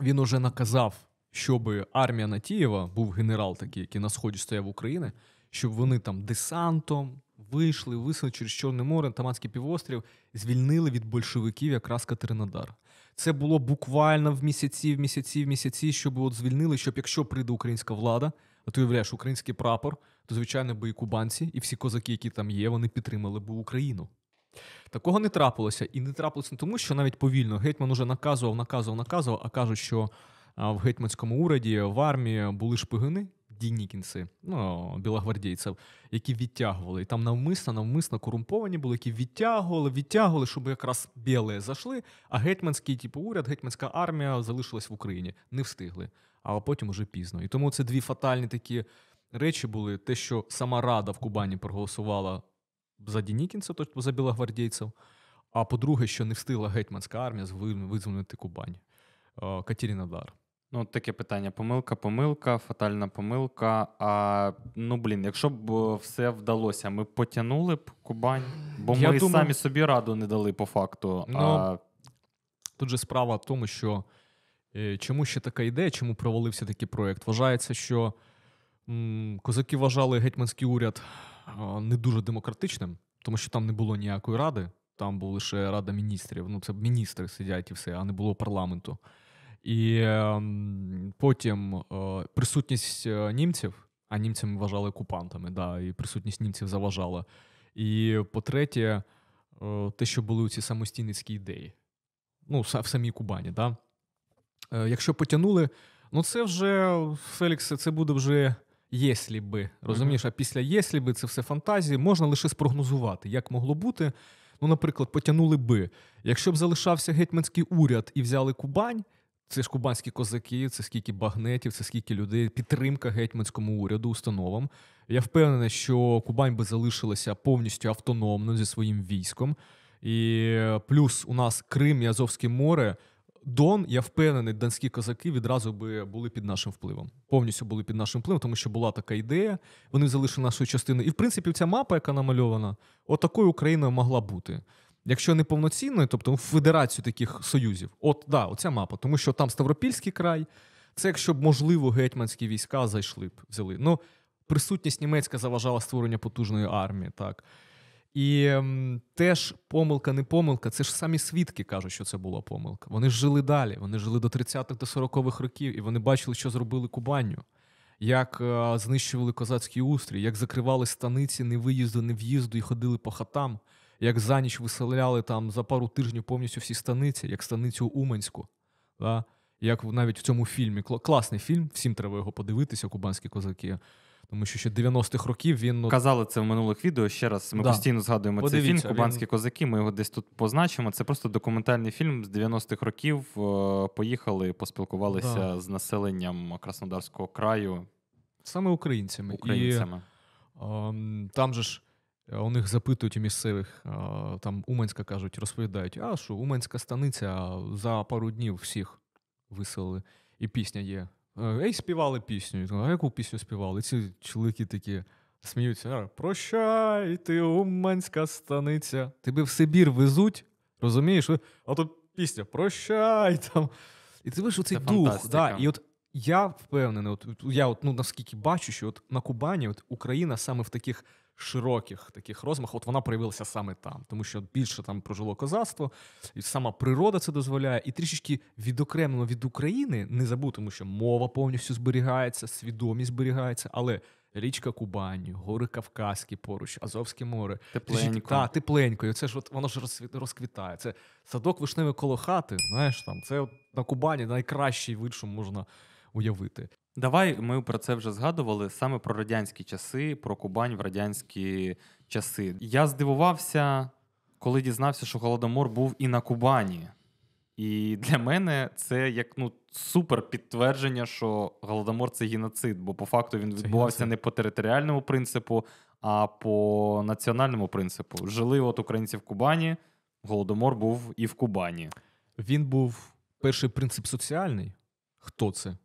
Він уже наказав, щоб армія Натієва, був генерал такий, який на сході стояв України, щоб вони там десантом вийшли, висели через Чорне море, Таманський півострів, звільнили від большевиків якраз Катеринодар. Це було буквально в місяці, в місяці, в місяці, щоб от звільнили, щоб якщо прийде українська влада, ти уявляєш український прапор, то звичайно би і кубанці, і всі козаки, які там є, вони підтримали б Україну. Такого не трапилося. І не трапилося не тому, що навіть повільно гетьман уже наказував, наказував, наказував, а кажуть, що в гетьманському уряді в армії були шпигуни, дінікінці, ну, білогвардійців, які відтягували. І там навмисно, навмисно корумповані були, які відтягували, відтягували, щоб якраз біле зайшли, а гетьманський типу, уряд, гетьманська армія залишилась в Україні. Не встигли, а потім уже пізно. І тому це дві фатальні такі речі були: те, що сама Рада в Кубані проголосувала за Дінікінця, тобто за білогвардійців. А по-друге, що не встигла гетьманська армія визволити Кубань. Е, Катеринодар. Ну, таке питання: помилка, помилка, фатальна помилка. А ну блін, якщо б е, все вдалося, ми б потягнули б Кубань, бо Я ми думаю- самі собі раду не дали по факту. Ну, а Тут же справа в тому, що чому ще така ідея, чому провалився такий проєкт? Вважається, що козаки вважали гетьманський уряд не дуже демократичним, тому що там не було ніякої ради, там була лише рада міністрів. Ну, це міністри сидять і все, а не було парламенту. І ем, потім е, присутність е, німців, а німцями вважали окупантами, да, і присутність німців заважала. І по-третє, е, те, що були ці самостійницькі ідеї ну, в самій Кубані. Да? Е, якщо потягнули, ну це вже, Феліксе, це буде вже єслі би. Розумієш, а після єслі би це все фантазії, можна лише спрогнозувати, як могло бути. Ну, наприклад, потягнули би. Якщо б залишався гетьманський уряд і взяли Кубань, це ж кубанські козаки, це скільки багнетів, це скільки людей, підтримка гетьманському уряду, установам. Я впевнений, що Кубань би залишилася повністю автономно зі своїм військом. І е, плюс у нас Крим і Азовське море. Дон, я впевнений, донські козаки відразу би були під нашим впливом. Повністю були під нашим впливом, тому що була така ідея. Вони залишили нашу частину. І в принципі, ця мапа, яка намальована, отакою Україною могла бути. Якщо не повноцінною, тобто федерацію таких союзів, от да, оця мапа, тому що там Ставропільський край, це якщо б можливо гетьманські війська зайшли б, взяли. Ну, присутність німецька заважала створення потужної армії, так. І теж помилка, не помилка, це ж самі свідки кажуть, що це була помилка. Вони жили далі, вони жили до 30-х до 40-х років, і вони бачили, що зробили Кубанню, як е, знищували козацький устрій, як закривали станиці ні виїзду, ні в'їзду і ходили по хатам, як за ніч виселяли там за пару тижнів повністю всі станиці, як станицю Уманську. Да? Як навіть в цьому фільмі. Класний фільм, всім треба його подивитися, кубанські козаки. Тому що ще 90-х років він ну, Казали це в минулих відео. Ще раз ми Да. постійно згадуємо цей фільм Кубанські він- козаки. Ми його десь тут позначимо. Це просто документальний фільм з 90-х років. Е, Поїхали, поспілкувалися Да. з населенням Краснодарського краю саме українцями. І українцями. Ем, Там же ж е, у них запитують у місцевих, е, там Уманська кажуть, розповідають, а що, Уманська станиця за пару днів всіх виселили, і пісня є. Е, Ей, співали пісню. Я кажу, А яку пісню співали? І ці чоловіки такі сміються. Прощай, ти Уманська станиця. Тебе в Сибір везуть, розумієш? А тут пісня Прощай там. І ти бачиш оцей Це дух. Да, і от я впевнений, от, от я от, ну, наскільки бачу, що от на Кубані от Україна саме в таких широких таких розмахах, от вона проявилася саме там, тому що більше там прожило козацтво, і сама природа це дозволяє, і трішечки відокремлено від України, не забудь, тому що мова повністю зберігається, свідомість зберігається, але річка Кубань, гори Кавказькі поруч, Азовське море. Тепленько. Так, тепленько. І це ж от воно ж розквітає. Це садок вишневий коло хати. Знаєш, там це от на Кубані найкращий вид, що можна уявити. Давай ми про це вже згадували саме про радянські часи, про Кубань в радянські часи. Я здивувався, коли дізнався, що Голодомор був і на Кубані. І для мене це як ну супер підтвердження, що Голодомор це геноцид, бо по факту він відбувався не по територіальному принципу, а по національному принципу. Жили от українці в Кубані, Голодомор був і в Кубані. Він був перший принцип соціальний. Хто це?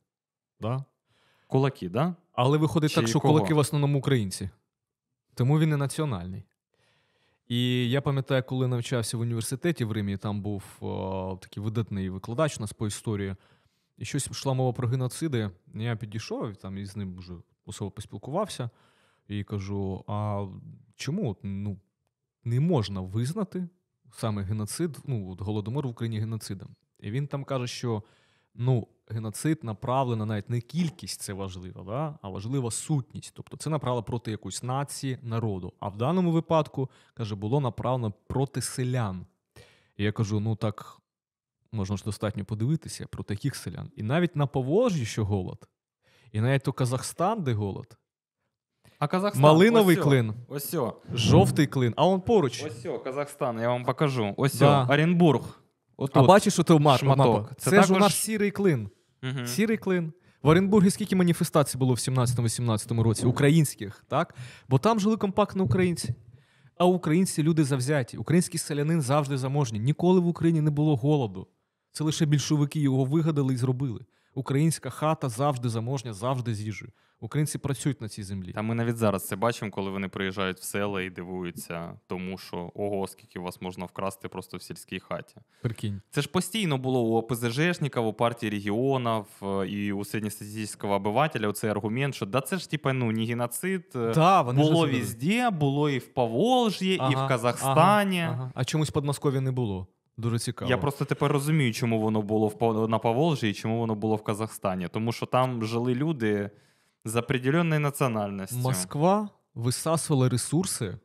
Да? Кулаки, да? Але виходить Чи так, що кого? кулаки в основному українці. Тому він не національний. І я пам'ятаю, коли навчався в університеті в Римі, там був о, такий видатний викладач у нас по історії, і щось йшла мова про геноциди. Я підійшов там і із ним вже особо поспілкувався і кажу: а чому ну, не можна визнати саме геноцид, ну, от голодомор в Україні геноцидом? І він там каже, що ну, геноцид направлена навіть не кількість, це важливо, да? а важлива сутність. Тобто це направлено проти якоїсь нації, народу. А в даному випадку, каже, було направлено проти селян. І я кажу: ну так можна ж достатньо подивитися про таких селян. І навіть на Поволжі, що голод, і навіть то Казахстан, де голод, А Казахстан. малиновий ось клин, Ось сьо. жовтий клин, а он поруч. Ось Казахстан, я вам покажу. Ось Да. Оренбург. Отут. А бачиш, що мар, шматок. мапа? Це також... ж у нас сірий клин. Угу. Сірий клин. В Оренбургі скільки маніфестацій було в 17-18 році, українських, так? Бо там жили компактно українці. А українці люди завзяті. Український селянин завжди заможні. Ніколи в Україні не було голоду. Це лише більшовики його вигадали і зробили. Українська хата завжди заможня, завжди з їжею. Українці працюють на цій землі. Та ми навіть зараз це бачимо, коли вони приїжджають в села і дивуються, тому що ого, скільки вас можна вкрасти просто в сільській хаті. Прикинь. Це ж постійно було у ОПЗЖшників, у партії регіонів е, і у середньостатистичного обивателя цей аргумент, що да це ж типа ну не геноцид. е, Да, вони було везде, було і в Поволжі, і в Казахстані. Ага, ага. А чомусь в Подмосков'ї не було. Дуже цікаво. Я просто тепер розумію, чому воно було в на Поволжі і чому воно було в Казахстані. Тому що там жили люди з определенною національністю. Москва висасувала ресурси,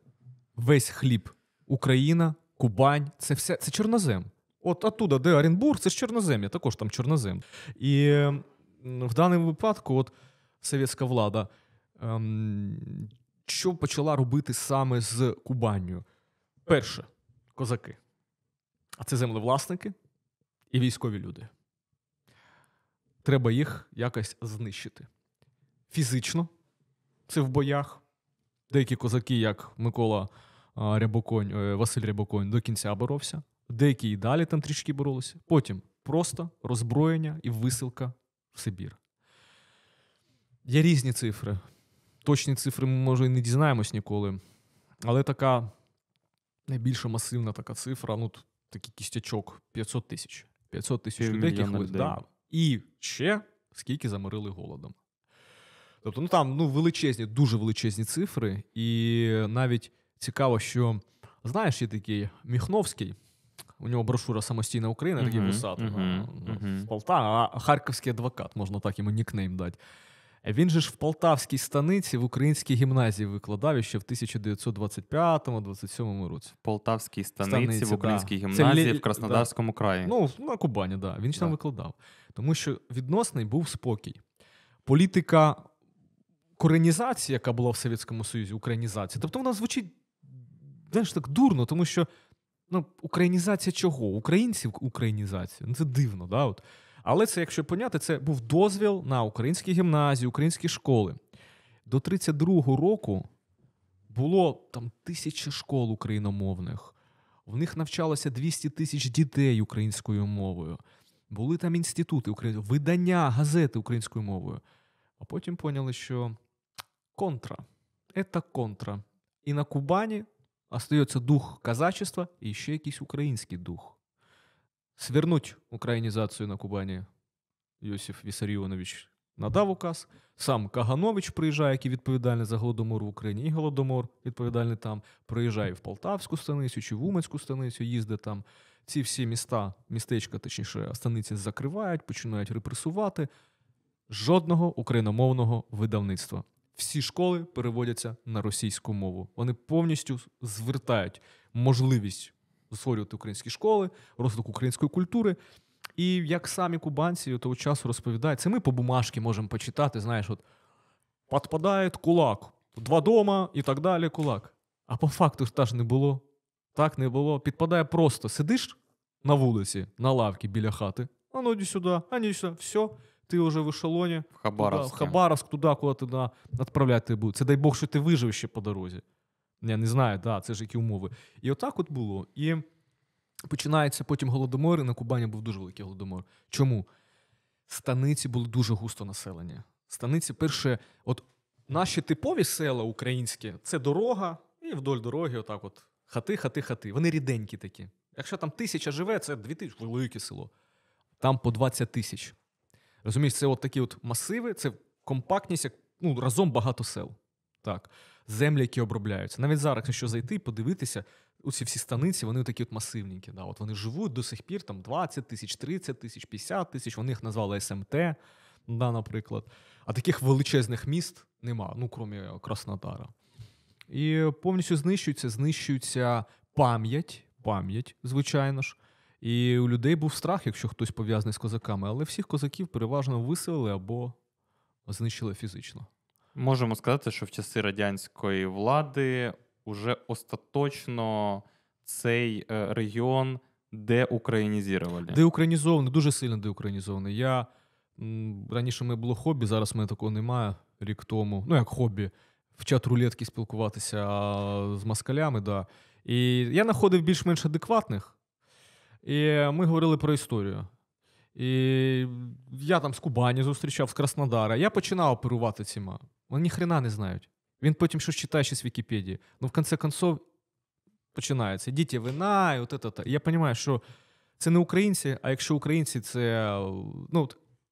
весь хліб. Україна, Кубань це все це чорнозем. От оттуда, де Оренбург, це ж чорнозем'я, також там чорнозем. І в даному випадку, от совєтська влада, ем, що почала робити саме з Кубанню? Перше, козаки. А це землевласники і військові люди. Треба їх якось знищити. Фізично, це в боях. Деякі козаки, як Микола Рябоконь, е, Василь Рябоконь, до кінця боровся. Деякі і далі там трішки боролися. Потім просто роззброєння і висилка в Сибір. Є різні цифри. Точні цифри ми, може, і не дізнаємось ніколи. Але така найбільша масивна така цифра, ну, такий кістячок 500 тисяч. 500 тисяч людей, яких Півмільйона ви... людей. да. І ще скільки заморили голодом. Тобто, ну там ну, величезні, дуже величезні цифри. І навіть цікаво, що знаєш, є такий Міхновський, у нього брошура Самостійна Україна, такий Мгм, вусатий, мгм, а, ну, мгм. з Полтава, а харківський адвокат, можна так йому нікнейм дати. Він же ж в Полтавській станиці в українській гімназії викладав ще в 1925-27 році. В Полтавській станиці, Станиці, в українській да. гімназії, Це в Краснодарському краї. Ну, на Кубані, да. Він ж там викладав. Тому що відносний був спокій. Політика коренізації, яка була в Совєтському Союзі, українізація, тобто вона звучить знаєш, так дурно, тому що ну, українізація чого? Українців українізація. Ну, це дивно, да? От. Але це, якщо поняти, це був дозвіл на українські гімназії, українські школи. До 32-го року було там тисячі школ україномовних. В них навчалося 200 тисяч дітей українською мовою. Були там інститути, україн- видання, газети українською мовою. А потім поняли, що контра. Це контра. І на Кубані остається дух казачества і ще якийсь український дух. Свернуть українізацію на Кубані Йосиф Вісаріонович надав указ. Сам Каганович приїжджає, який відповідальний за голодомор в Україні, і голодомор відповідальний там. Приїжджає в Полтавську станицю чи в Уманську станицю, їздить там. Ці всі міста, містечка, точніше, станиці закривають, починають репресувати. Жодного україномовного видавництва. Всі школи переводяться на російську мову. Вони повністю звертають можливість створювати українські школи, розвиток української культури. І як самі кубанці того часу розповідають, це ми по бумажці можемо почитати, знаєш, от підпадає кулак, два дома і так далі, кулак. А по факту ж та ж не було. Так не було. Підпадає просто. Сидиш на вулиці, на лавці біля хати. А ну іди сюди, а ні сюди, все, ти вже в ешелоні. в Хабаровськ, туди, куди туди відправляти будуть. Це дай Бог, що ти вижив ще по дорозі. Я не знаю, да, це ж які умови. І отак от було. І починається потім голодомор, і на Кубані був дуже великий голодомор. Чому? Станиці були дуже густо населені. Станиці, перше, от наші типові села українські це дорога, і вдоль дороги, отак от хати, хати, хати. Вони ріденькі такі. Якщо там тисяча живе, це дві тисячі, велике село. Там по 20 тисяч. Розумієш, це от такі от масиви, це компактність, як ну, разом багато сел. Так. Землі, які обробляються. Навіть зараз, якщо зайти подивитися, оці всі станиці, вони такі от масивненькі. Да. От вони живуть до сих пір там 20 тисяч, 30 тисяч, 50 тисяч, вони їх назвали СМТ, да, наприклад. А таких величезних міст нема, ну, крім Краснодара. І повністю знищується, знищується пам'ять, пам'ять, звичайно ж. І у людей був страх, якщо хтось пов'язаний з козаками, але всіх козаків переважно виселили або знищили фізично. Можемо сказати, що в часи радянської влади уже остаточно цей е, регіон деукраїнізували. Деукраїнізований, дуже сильно деукраїнізований. Я раніше мене було хобі, зараз мене такого немає рік тому. Ну, як хобі, в чат рулетки спілкуватися з москалями, да. І я знаходив більш-менш адекватних. І ми говорили про історію. І я там з Кубані зустрічав, з Краснодара. Я починав оперувати ціма. Вони ніхрена не знають. Він потім щось читає ще з Вікіпедії. Ну, в конце концов, починається. Діти вина, і от це. Я розумію, що це не українці, а якщо українці, це. Ну,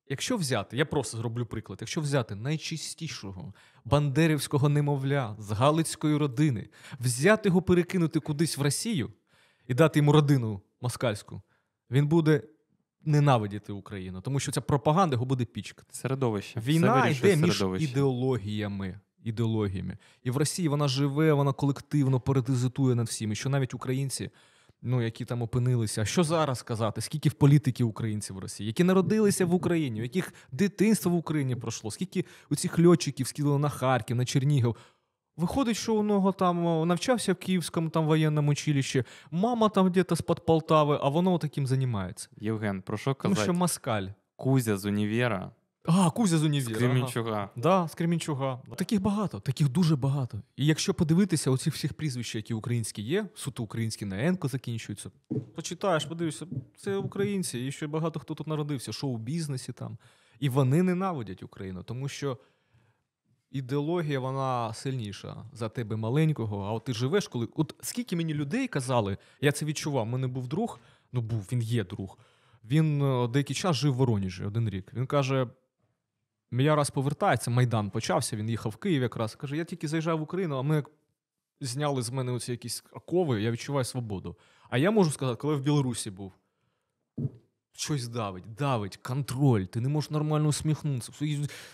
якщо взяти, я просто зроблю приклад, якщо взяти найчистішого бандерівського немовля з Галицької родини, взяти його, перекинути кудись в Росію і дати йому родину москальську, він буде ненавидіти Україну, тому що ця пропаганда його буде пічкати. Середовище. Війна йде між ідеологіями. Ідеологіями. І в Росії вона живе, вона колективно паразитує над всім. І що навіть українці, ну які там опинилися, а що зараз сказати? Скільки в політики українців в Росії, які народилися в Україні, у яких дитинство в Україні пройшло, скільки у цих льотчиків скидали на Харків, на Чернігів. Виходить, що у нього там навчався в Київському там воєнному училищі, мама там десь з-під Полтави, а воно таким займається. Євген, про що Тому що москаль. Кузя з універа, А, Кузя з з універа. ага. Да, з Кремінчуга. Таких багато, таких дуже багато. І якщо подивитися оці всіх прізвищ, які українські є, суто українські на Енко закінчуються. Почитаєш, подивишся, це українці, і ще багато хто тут народився, шоу-бізнесі там. І вони ненавидять Україну, тому що ідеологія вона сильніша за тебе маленького. А от ти живеш, коли. От скільки мені людей казали, я це відчував. Мене був друг, ну був, він є друг. Він е, деякий час жив в Воронежі один рік. Він каже: я раз повертається, Майдан почався, він їхав в Київ якраз. Каже, я тільки заїжджав в Україну, а ми зняли з мене оці якісь окови, я відчуваю свободу. А я можу сказати, коли в Білорусі був, щось давить, давить, контроль, ти не можеш нормально усміхнутися.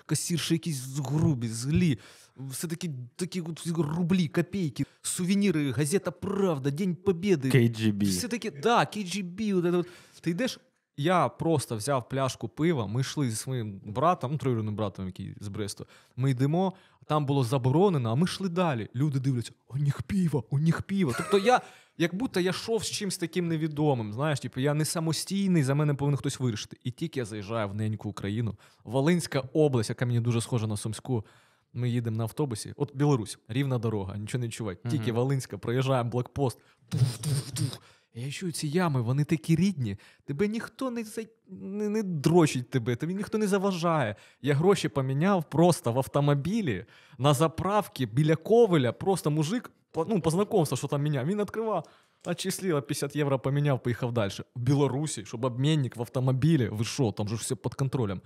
Касірші якісь грубі, злі. Все такі, такі от рублі, копійки, сувеніри, газета Правда, День Побєди. KGB. Все такі, да, KGB, от от. Ти йдеш. Я просто взяв пляшку пива, ми йшли зі своїм братом, ну, троюрідним братом, який з Бресту. Ми йдемо, там було заборонено, а ми йшли далі. Люди дивляться, у них пиво, у них пиво. Тобто я, як будто я йшов з чимось таким невідомим. Знаєш, типу, я не самостійний, за мене повинен хтось вирішити. І тільки я заїжджаю в неньку Україну, Волинська область, яка мені дуже схожа на Сумську. Ми їдемо на автобусі. От Білорусь, рівна дорога, нічого не відчувай. Тільки Мгм. Волинська, проїжджаємо блокпост. Тух-тух-тух. Я чую ці ями, вони такі рідні. Тебе ніхто не, за... не, не дрочить тебе, тобі ніхто не заважає. Я гроші поміняв просто в автомобілі на заправці біля Ковеля. Просто мужик, ну, по знакомству, що там міняв. Він відкривав, отчислила 50 євро, поміняв, поїхав далі. В Білорусі, щоб обмінник в автомобілі, ви що, там же все під контролем.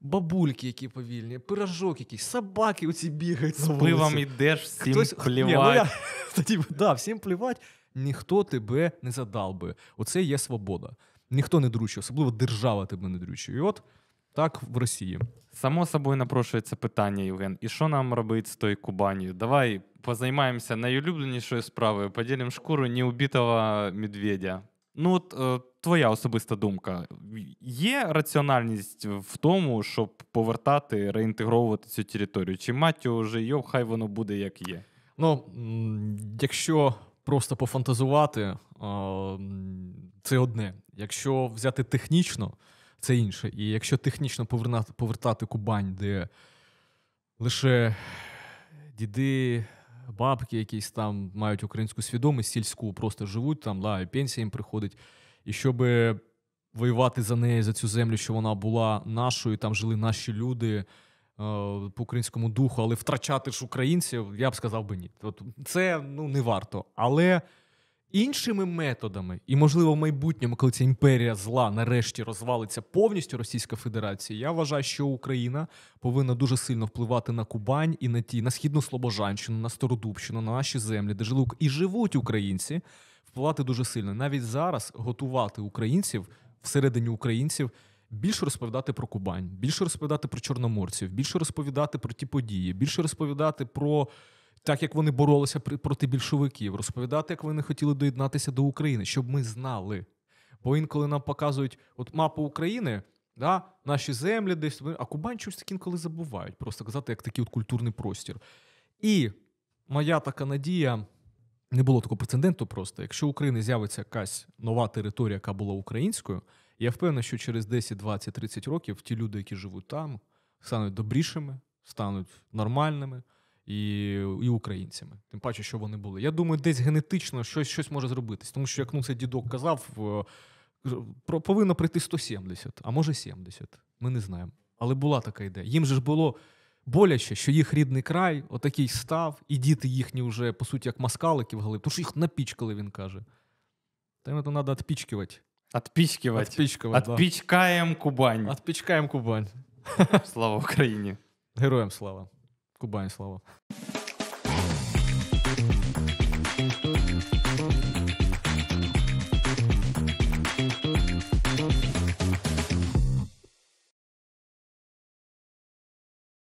Бабульки, які повільні, пирожок якийсь, собаки оці бігають. З пивом йдеш, всім Хтось- Ні, ну, я... Тоді, да, всім плівать, ніхто тебе не задалбує. Оце є свобода. Ніхто не дручує, особливо держава тебе не дручує. І от так в Росії. Само собою напрошується питання, Євген. І що нам робити з тою Кубанію? Давай позаймаємося найулюбленішою справою, поділимо шкуру неубитого медведя. Ну, от е, твоя особиста думка. Є раціональність в тому, щоб повертати, реінтегровувати цю територію? Чи матю вже йо, хай воно буде як є? Ну, якщо просто пофантазувати, це одне. Якщо взяти технічно, це інше. І якщо технічно повернати, повертати Кубань, де лише діди, бабки якісь там мають українську свідомість, сільську, просто живуть там, да, і пенсія їм приходить. І щоб воювати за неї, за цю землю, що вона була нашою, там жили наші люди е, по українському духу, але втрачати ж українців, я б сказав би ні. От це ну, не варто. Але іншими методами, і, можливо, в майбутньому, коли ця імперія зла нарешті розвалиться повністю Російська Федерація, я вважаю, що Україна повинна дуже сильно впливати на Кубань і на ті на східну Слобожанщину, на Стародубщину, на наші землі, де жили і живуть українці, впливати дуже сильно. Навіть зараз готувати українців всередині українців. Більше розповідати про Кубань, більше розповідати про чорноморців, більше розповідати про ті події, більше розповідати про так, як вони боролися проти більшовиків, розповідати, як вони хотіли доєднатися до України, щоб ми знали. Бо інколи нам показують от мапу України, да, наші землі десь, а Кубань щось таки інколи забувають, просто казати, як такий от культурний простір. І моя така надія. Не було такого прецеденту просто. Якщо в Україні з'явиться якась нова територія, яка була українською, я впевнений, що через 10, 20, 30 років ті люди, які живуть там, стануть добрішими, стануть нормальними і, і українцями. Тим паче, що вони були. Я думаю, десь генетично щось, щось може зробитись. Тому що, як ну, цей дідок казав, про- повинно прийти 170, а може 70. Ми не знаємо. Але була така ідея. Їм же ж було боляче, що їх рідний край отакий став, і діти їхні вже, по суті, як маскалики в Галип, тому що їх напічкали, він каже. Та їм це треба відпічкувати. Отпічкивать. Отпичкаем да. Кубань. Отпичкаем Кубань. Слава Україні. Героям слава. Кубань слава.